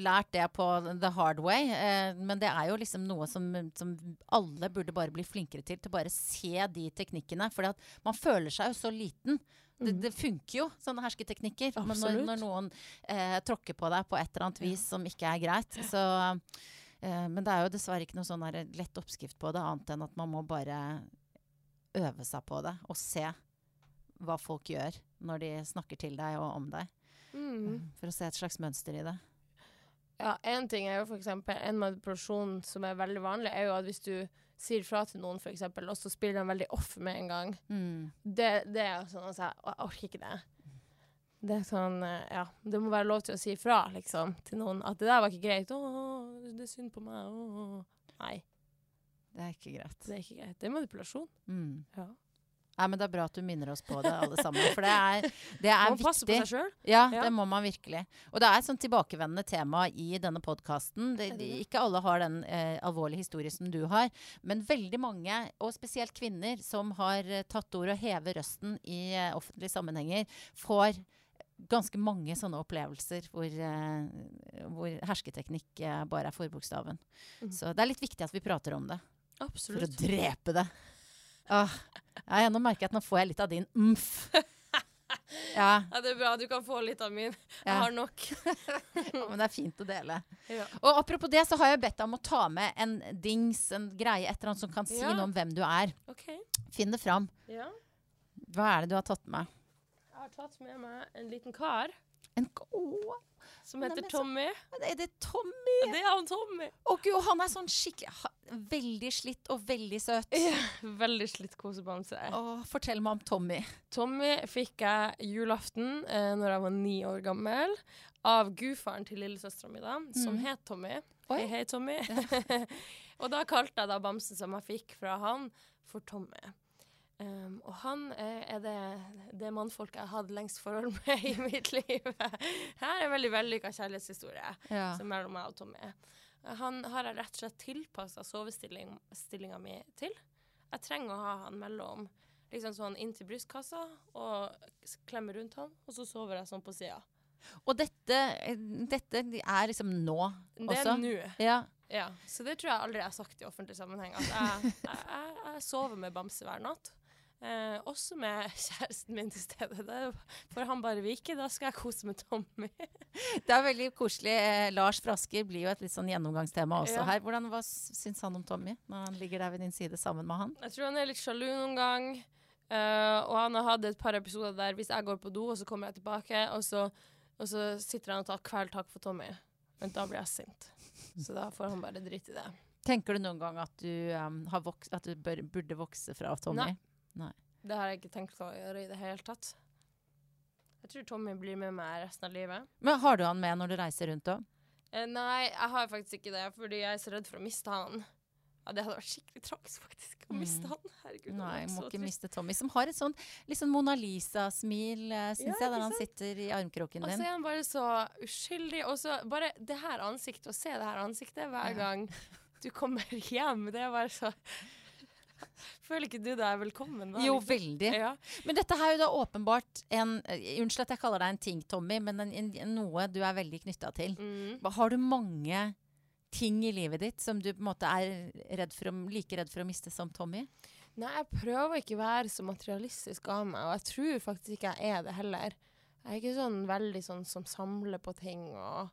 Speaker 1: lært det på the hard way, eh, men det er jo liksom noe som, som alle burde bare bli flinkere til, til bare se de teknikkene. For man føler seg jo så liten. Det, det funker jo, sånne hersketeknikker. Men når, når noen eh, tråkker på deg på et eller annet vis som ikke er greit. Så, eh, men det er jo dessverre ikke noe sånn lett oppskrift på det, annet enn at man må bare øve seg på det og se hva folk gjør når de snakker til deg og om deg.
Speaker 2: Mm.
Speaker 1: For å se et slags mønster i det.
Speaker 2: Ja, en ting er jo for eksempel en manipulasjon som er veldig vanlig, er jo at hvis du sier fra til noen, for eksempel, og så spiller de veldig off med en gang. Det, det er sånn jeg, jeg orker ikke det. Det er sånn, eh, ja, det må være lov til å si fra, liksom, til noen at det der var ikke greit. Å, det er synd på meg. Å. Nei,
Speaker 1: Det er ikke greit.
Speaker 2: det er ikke greit. Det er manipulasjon.
Speaker 1: Mm.
Speaker 2: Ja.
Speaker 1: Nei, men det er bra at du minner oss på det, alle sammen. For det er, det er
Speaker 2: Man må passe på seg sjøl.
Speaker 1: Ja,
Speaker 2: Ja.
Speaker 1: det må man virkelig. Og det er et sånn tilbakevendende tema i denne podkasten. Ikke alle har den eh, alvorlige historien som du har, men veldig mange, og spesielt kvinner, som har eh, tatt ord og hever røsten i eh, offentlige sammenhenger, får ganske mange sånne opplevelser hvor, eh, hvor hersketeknikk eh, bare er forbokstaven.
Speaker 2: Mm.
Speaker 1: Så det er litt viktig at vi prater om det. For å drepe det. Ah, ja, nå merker jeg at nå får jeg litt av din umf. Ja,
Speaker 2: Ja, det er bra. Du kan få litt av min. Jeg
Speaker 1: ja.
Speaker 2: har nok.
Speaker 1: ja, men det er fint å dele.
Speaker 2: Ja.
Speaker 1: Og apropos det, så har jeg bedt deg om å ta med en dings, en greie, et eller annet som kan si noe om hvem du er.
Speaker 2: OK.
Speaker 1: Finn det fram.
Speaker 2: Ja.
Speaker 1: Hva er det du har tatt med?
Speaker 2: Jeg har tatt med meg en liten kar.
Speaker 1: En å,
Speaker 2: som heter
Speaker 1: så-
Speaker 2: Tommy.
Speaker 1: Men Er det Tommy?
Speaker 2: Det er han Tommy.
Speaker 1: Og gud, han er sånn skikkelig ha, Veldig slitt og veldig søt.
Speaker 2: Veldig slitt kosebamse.
Speaker 1: Å, fortell meg om Tommy.
Speaker 2: Tommy fikk jeg julaften eh, når jeg var ni år gammel, av gudfaren til lillesøstera mi, da, som
Speaker 1: Mm.
Speaker 2: het Tommy. Hei, hei, Tommy. og da kalte jeg da bamsen som jeg fikk fra han, for Tommy. Um, og han eh, er det, det mannfolket jeg har hatt lengst forhold med i mitt liv. Her er en veldig vellykka kjærlighetshistorie
Speaker 1: Ja.
Speaker 2: som mellom meg og Tommy. Han har jeg rett og slett tilpassa sovestillinga mi til. Jeg trenger å ha han mellom liksom sånn inntil brystkassa og klemme rundt han, og så sover jeg sånn på sida.
Speaker 1: Og dette, dette er liksom nå også?
Speaker 2: Det er nå.
Speaker 1: Ja.
Speaker 2: Ja. Så det tror jeg aldri jeg har sagt i offentlig sammenheng. At jeg, jeg, jeg, jeg sover med bamse hver natt. Eh, også med kjæresten min til stede. Der, for han bare viker Da skal jeg kose med Tommy.
Speaker 1: Det er veldig koselig. Eh, Lars Frasker blir jo et litt sånn gjennomgangstema også
Speaker 2: Ja.
Speaker 1: her. Hvordan, hva syns han om Tommy når han ligger der ved din side sammen med han?
Speaker 2: Jeg tror han er litt sjalu noen gang. eh, og han har hatt et par episoder der hvis jeg går på do, og så kommer jeg tilbake, og så, og så sitter han og tar kveldtak for Tommy. Men da blir jeg sint. Så da får han bare drite i det.
Speaker 1: Tenker du noen gang at du, um, har voks, at du bør, burde vokse fra Tommy?
Speaker 2: Nei. Det har jeg ikke tenkt å gjøre i det hele tatt. Jeg tror Tommy blir med meg resten av livet.
Speaker 1: Men har du han med når du reiser rundt òg?
Speaker 2: Eh, nei, jeg har faktisk ikke det, fordi jeg er så redd for å miste han. Ja, Det hadde vært skikkelig tragisk, faktisk, å miste
Speaker 1: Mm.
Speaker 2: han. Herregud.
Speaker 1: Nei, må ikke
Speaker 2: trist.
Speaker 1: miste Tommy. Som har et sånt litt sånn Mona Lisa-smil, syns
Speaker 2: Ja,
Speaker 1: jeg, der han sitter i armkroken din.
Speaker 2: Og så er han bare så uskyldig. Og så bare det her ansiktet, å se det her ansiktet hver
Speaker 1: Ja.
Speaker 2: gang du kommer hjem, det er bare så Føler ikke du deg velkommen da?
Speaker 1: Jo, veldig.
Speaker 2: Ja.
Speaker 1: Men dette her er jo da åpenbart en Unnskyld at jeg kaller deg en ting, Tommy, men en, en, noe du er veldig knytta til.
Speaker 2: Mm.
Speaker 1: Har du mange ting i livet ditt som du på en måte er redd å, like redd for å miste som Tommy?
Speaker 2: Nei, jeg prøver ikke å være så materialistisk av meg, og jeg tror faktisk ikke jeg er det heller. Jeg er ikke sånn veldig sånn som samler på ting og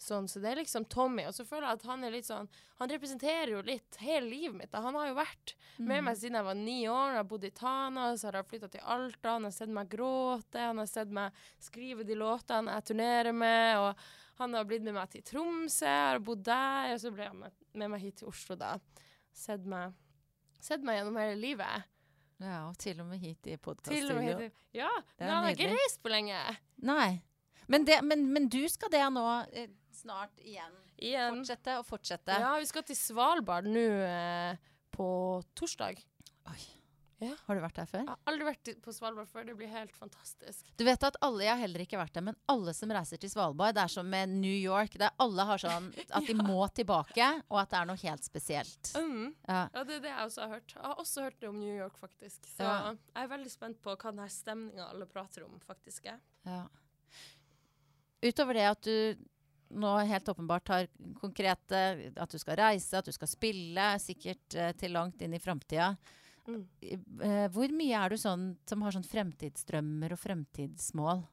Speaker 2: sånn, så det er liksom Tommy. Og så føler jeg at han er litt sånn Han representerer jo litt hele livet mitt. da. Han har jo vært med meg siden jeg var ni år. Jeg har bodd i Tana, så har jeg flytta til Alta. Han har sett meg gråte, han har sett meg skrive de låtene jeg turnerer med. Og han har blitt med meg til Tromsø, jeg har bodd der. Og så ble han med, med meg hit til Oslo, da. Sett meg, sett meg gjennom hele livet.
Speaker 1: Ja, og til og med hit i podkaststudio.
Speaker 2: Ja, men han har ikke reist på lenge.
Speaker 1: Nei. Men, det, men, men du skal det nå eh, snart igjen.
Speaker 2: Igjen.
Speaker 1: Fortsette og fortsette.
Speaker 2: Ja, vi skal til Svalbard nå eh, på torsdag.
Speaker 1: Oi, Har du vært der før?
Speaker 2: Jeg har aldri vært på Svalbard før. Det blir helt fantastisk.
Speaker 1: Du vet at alle, Jeg har heller ikke vært der, men alle som reiser til Svalbard, det er som med New York. Der alle har sånn at de må tilbake, og at det er noe helt spesielt.
Speaker 2: Mm.
Speaker 1: Ja.
Speaker 2: Ja, det er det jeg også har hørt. Jeg har også hørt det om New York, faktisk. Så
Speaker 1: Ja.
Speaker 2: jeg er veldig spent på hva denne stemninga alle prater om, faktisk er.
Speaker 1: Ja. Utover det at du nå helt åpenbart har konkrete At du skal reise, at du skal spille, sikkert eh, til langt inn i framtida.
Speaker 2: Mm.
Speaker 1: Eh, hvor mye er du sånn som har sånn fremtidsdrømmer og fremtidsmål?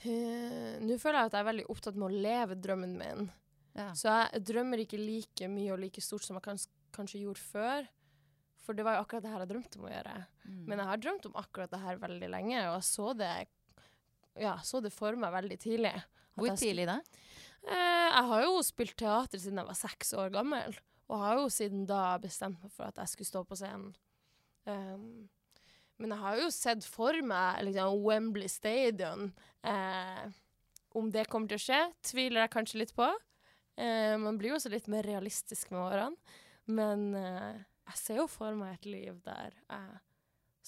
Speaker 2: Uh, Nå føler jeg at jeg er veldig opptatt med å leve drømmen min.
Speaker 1: Ja.
Speaker 2: Så jeg drømmer ikke like mye og like stort som jeg kans kanskje gjorde før. For det var jo akkurat det her jeg drømte om å gjøre.
Speaker 1: Mm.
Speaker 2: Men jeg har drømt om akkurat det her veldig lenge, og jeg så det, ja, så det for meg veldig tidlig.
Speaker 1: Hvor tidlig da?
Speaker 2: Eh, jeg har jo spilt teater siden jeg var seks år gammel, og har jo siden da bestemt meg for at jeg skulle stå på scenen. Um, men jeg har jo sett for meg liksom, Wembley Stadion. Uh, om det kommer til å skje, tviler jeg kanskje litt på. Uh, man blir jo også litt mer realistisk med årene. Men uh, jeg ser jo for meg et liv der jeg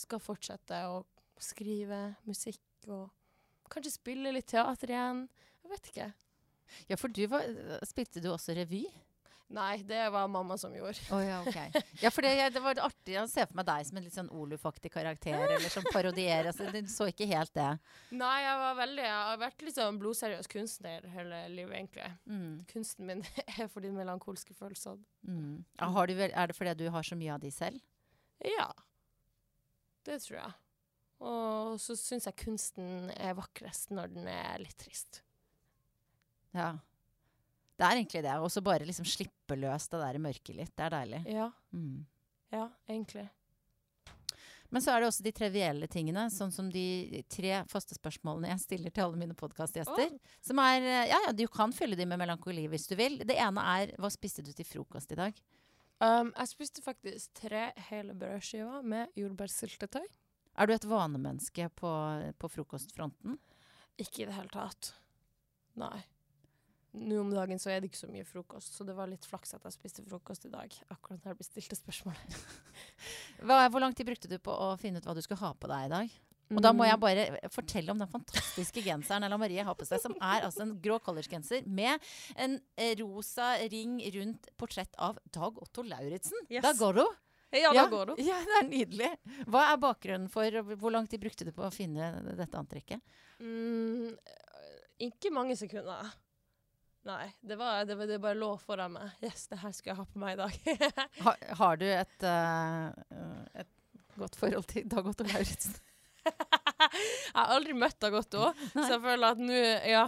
Speaker 2: skal fortsette å skrive musikk og kanskje spille litt teater igjen. Jeg vet ikke.
Speaker 1: Ja, for du var, spilte du også revy?
Speaker 2: Nei, det var mamma som gjorde.
Speaker 1: Oh, ja, ok. Ja, for det, det var artig å se for meg deg som en litt sånn Oluf-aktig karakter, eller som parodierer. Altså, du så ikke helt det.
Speaker 2: Nei, jeg var veldig Jeg har vært litt sånn blodseriøs kunstner hele livet, egentlig.
Speaker 1: Mm,
Speaker 2: Kunsten min er for de melankolske følelsene.
Speaker 1: mm. Har du er det fordi du har så mye av de selv?
Speaker 2: Ja. Det tror jeg. Og så syns jeg kunsten er vakrest når den er litt trist.
Speaker 1: Ja. Det er egentlig det. Og så bare liksom slippe løs det der mørket litt. Det er deilig.
Speaker 2: Ja.
Speaker 1: Mm.
Speaker 2: Ja, egentlig.
Speaker 1: Men så er det også de trivielle tingene, sånn som de tre faste spørsmålene jeg stiller til alle mine podkastgjester. Som er eh, Ja, ja, du kan fylle de med melankoli hvis du vil. Det ene er Hva spiste du til frokost i dag?
Speaker 2: Um, jeg spiste faktisk tre hele brødskiver med jordbærsyltetøy.
Speaker 1: Er du et vanemenneske på, på frokostfronten?
Speaker 2: Ikke i det hele tatt. Nei. Nå om dagen så er det ikke så mye frokost, så det var litt flaks at jeg spiste frokost i dag. Akkurat når jeg bestilte spørsmålet.
Speaker 1: Hva, hvor lang tid brukte du på å finne ut hva du skulle ha på deg i dag? Og da må jeg bare fortelle om den fantastiske genseren Ella Marie har på seg, som er altså en grå collegegenser med en eh, rosa ring rundt portrett av Dag Otto Lauritzen.
Speaker 2: Yes.
Speaker 1: Da går hun!
Speaker 2: Ja, da går du.
Speaker 1: Ja, det er nydelig. Hva er bakgrunnen for Hvor lang tid brukte du på å finne dette antrekket?
Speaker 2: Mm, ikke mange sekunder. Nei, det, var, det, var, det bare lå foran meg. Yes, det her skal jeg ha på meg i dag.
Speaker 1: Ha, har du et, uh, et godt forhold til Dag Otto Lauritzen?
Speaker 2: jeg har aldri møtt Dag Otto, så jeg føler at nå, ja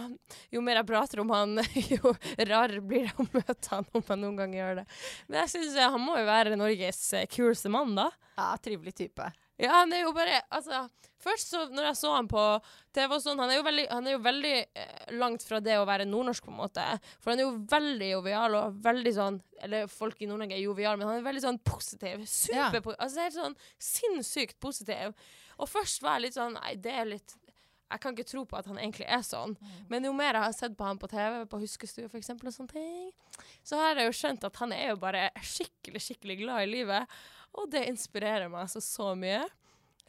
Speaker 2: Jo mer jeg prater om han, jo rarere blir det å møte han om jeg noen gang gjør det. Men jeg syns han må jo være Norges eh, kuleste mann, da.
Speaker 1: Ja, trivelig type.
Speaker 2: Ja, han er jo bare Altså, først så når jeg så han på TV og sånn, han er jo veldig, han er jo veldig eh, langt fra det å være nordnorsk, på en måte. For han er jo veldig jovial og veldig sånn Eller folk i Nord-Norge er jovial, men han er veldig sånn positiv. Super
Speaker 1: Ja.
Speaker 2: Altså helt sånn sinnssykt positiv. Og først var jeg litt sånn Nei, det er litt jeg kan ikke tro på at han egentlig er sånn. Men jo mer jeg har sett på han på TV, på Huskestue f.eks., og sånne ting, så har jeg jo skjønt at han er jo bare skikkelig, skikkelig glad i livet. Og det inspirerer meg så, så mye.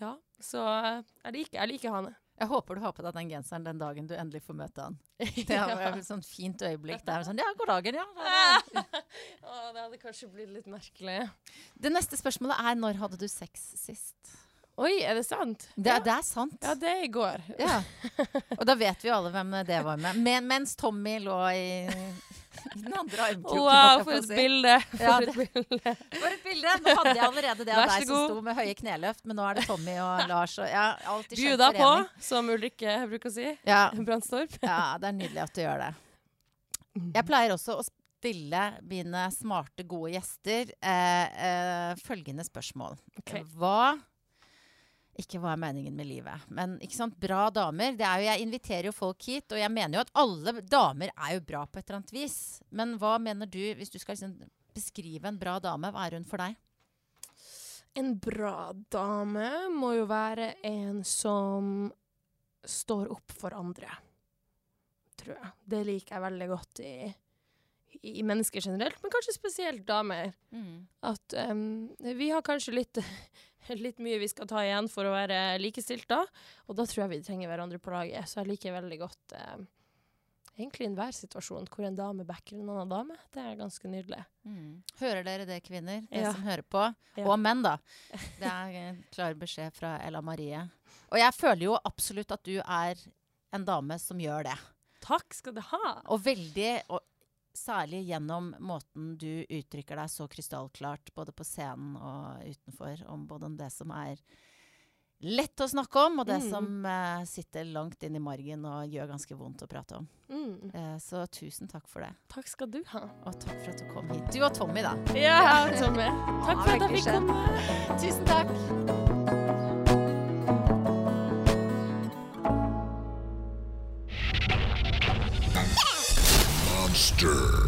Speaker 2: Ja, så eh, jeg liker, jeg liker han.
Speaker 1: Jeg håper du har på deg den genseren den dagen du endelig får møte han. Det er
Speaker 2: Ja.
Speaker 1: et sånn fint øyeblikk. Det er sånn, ja, god dagen, ja.
Speaker 2: Å, det hadde kanskje blitt litt merkelig.
Speaker 1: Det neste spørsmålet er når hadde du sex sist?
Speaker 2: Oi, er det sant?
Speaker 1: Det,
Speaker 2: ja.
Speaker 1: det er sant.
Speaker 2: ja, det er i går.
Speaker 1: Ja. Og da vet vi jo alle hvem det var med. Men, mens Tommy lå i, i den andre armkroken.
Speaker 2: Wow, for et
Speaker 1: si.
Speaker 2: bilde! For
Speaker 1: Ja,
Speaker 2: et bilde.
Speaker 1: For et bilde! Nå hadde jeg allerede det av deg som sto med høye kneløft, men nå er det Tommy og Lars og ja, alltid skjønt
Speaker 2: Bjuda på, som Ulrikke bruker å si.
Speaker 1: Ja,
Speaker 2: Brandstorp.
Speaker 1: ja, det er nydelig at du gjør det. Jeg pleier også å stille mine smarte, gode gjester eh, eh, følgende spørsmål.
Speaker 2: Okay.
Speaker 1: Hva Ikke hva er meningen med livet, men ikke sant, bra damer. Det er jo, jeg inviterer jo folk hit, og jeg mener jo at alle damer er jo bra på et eller annet vis. Men hva mener du, hvis du skal liksom beskrive en bra dame, hva er hun for deg?
Speaker 2: En bra dame må jo være en som står opp for andre, tror jeg. Det liker jeg veldig godt i, i mennesker generelt, men kanskje spesielt damer. At um, vi har kanskje litt, litt mye vi skal ta igjen for å være likestilt da, og da tror jeg vi trenger hverandre på laget. Så jeg liker veldig godt eh, egentlig enhver situasjon hvor en dame backer en annen dame. Det er ganske nydelig.
Speaker 1: Mm. Hører dere det, kvinner? Det
Speaker 2: Ja.
Speaker 1: som hører på.
Speaker 2: Ja.
Speaker 1: Og menn, da. Det er en klar beskjed fra Ella Marie. Og jeg føler jo absolutt at du er en dame som gjør det.
Speaker 2: Takk skal du ha!
Speaker 1: Og veldig og Særlig gjennom måten du uttrykker deg så krystallklart, både på scenen og utenfor, om både om det som er lett å snakke om, og det
Speaker 2: Mm.
Speaker 1: som uh, sitter langt inn i margen og gjør ganske vondt å prate om.
Speaker 2: Mm.
Speaker 1: Uh, så tusen takk for det.
Speaker 2: Takk skal du ha.
Speaker 1: Og takk for at du kom hit. Du og Tommy, da.
Speaker 2: Ja, Tommy. Takk for at jeg fikk komme.
Speaker 1: Tusen takk.
Speaker 3: Monster.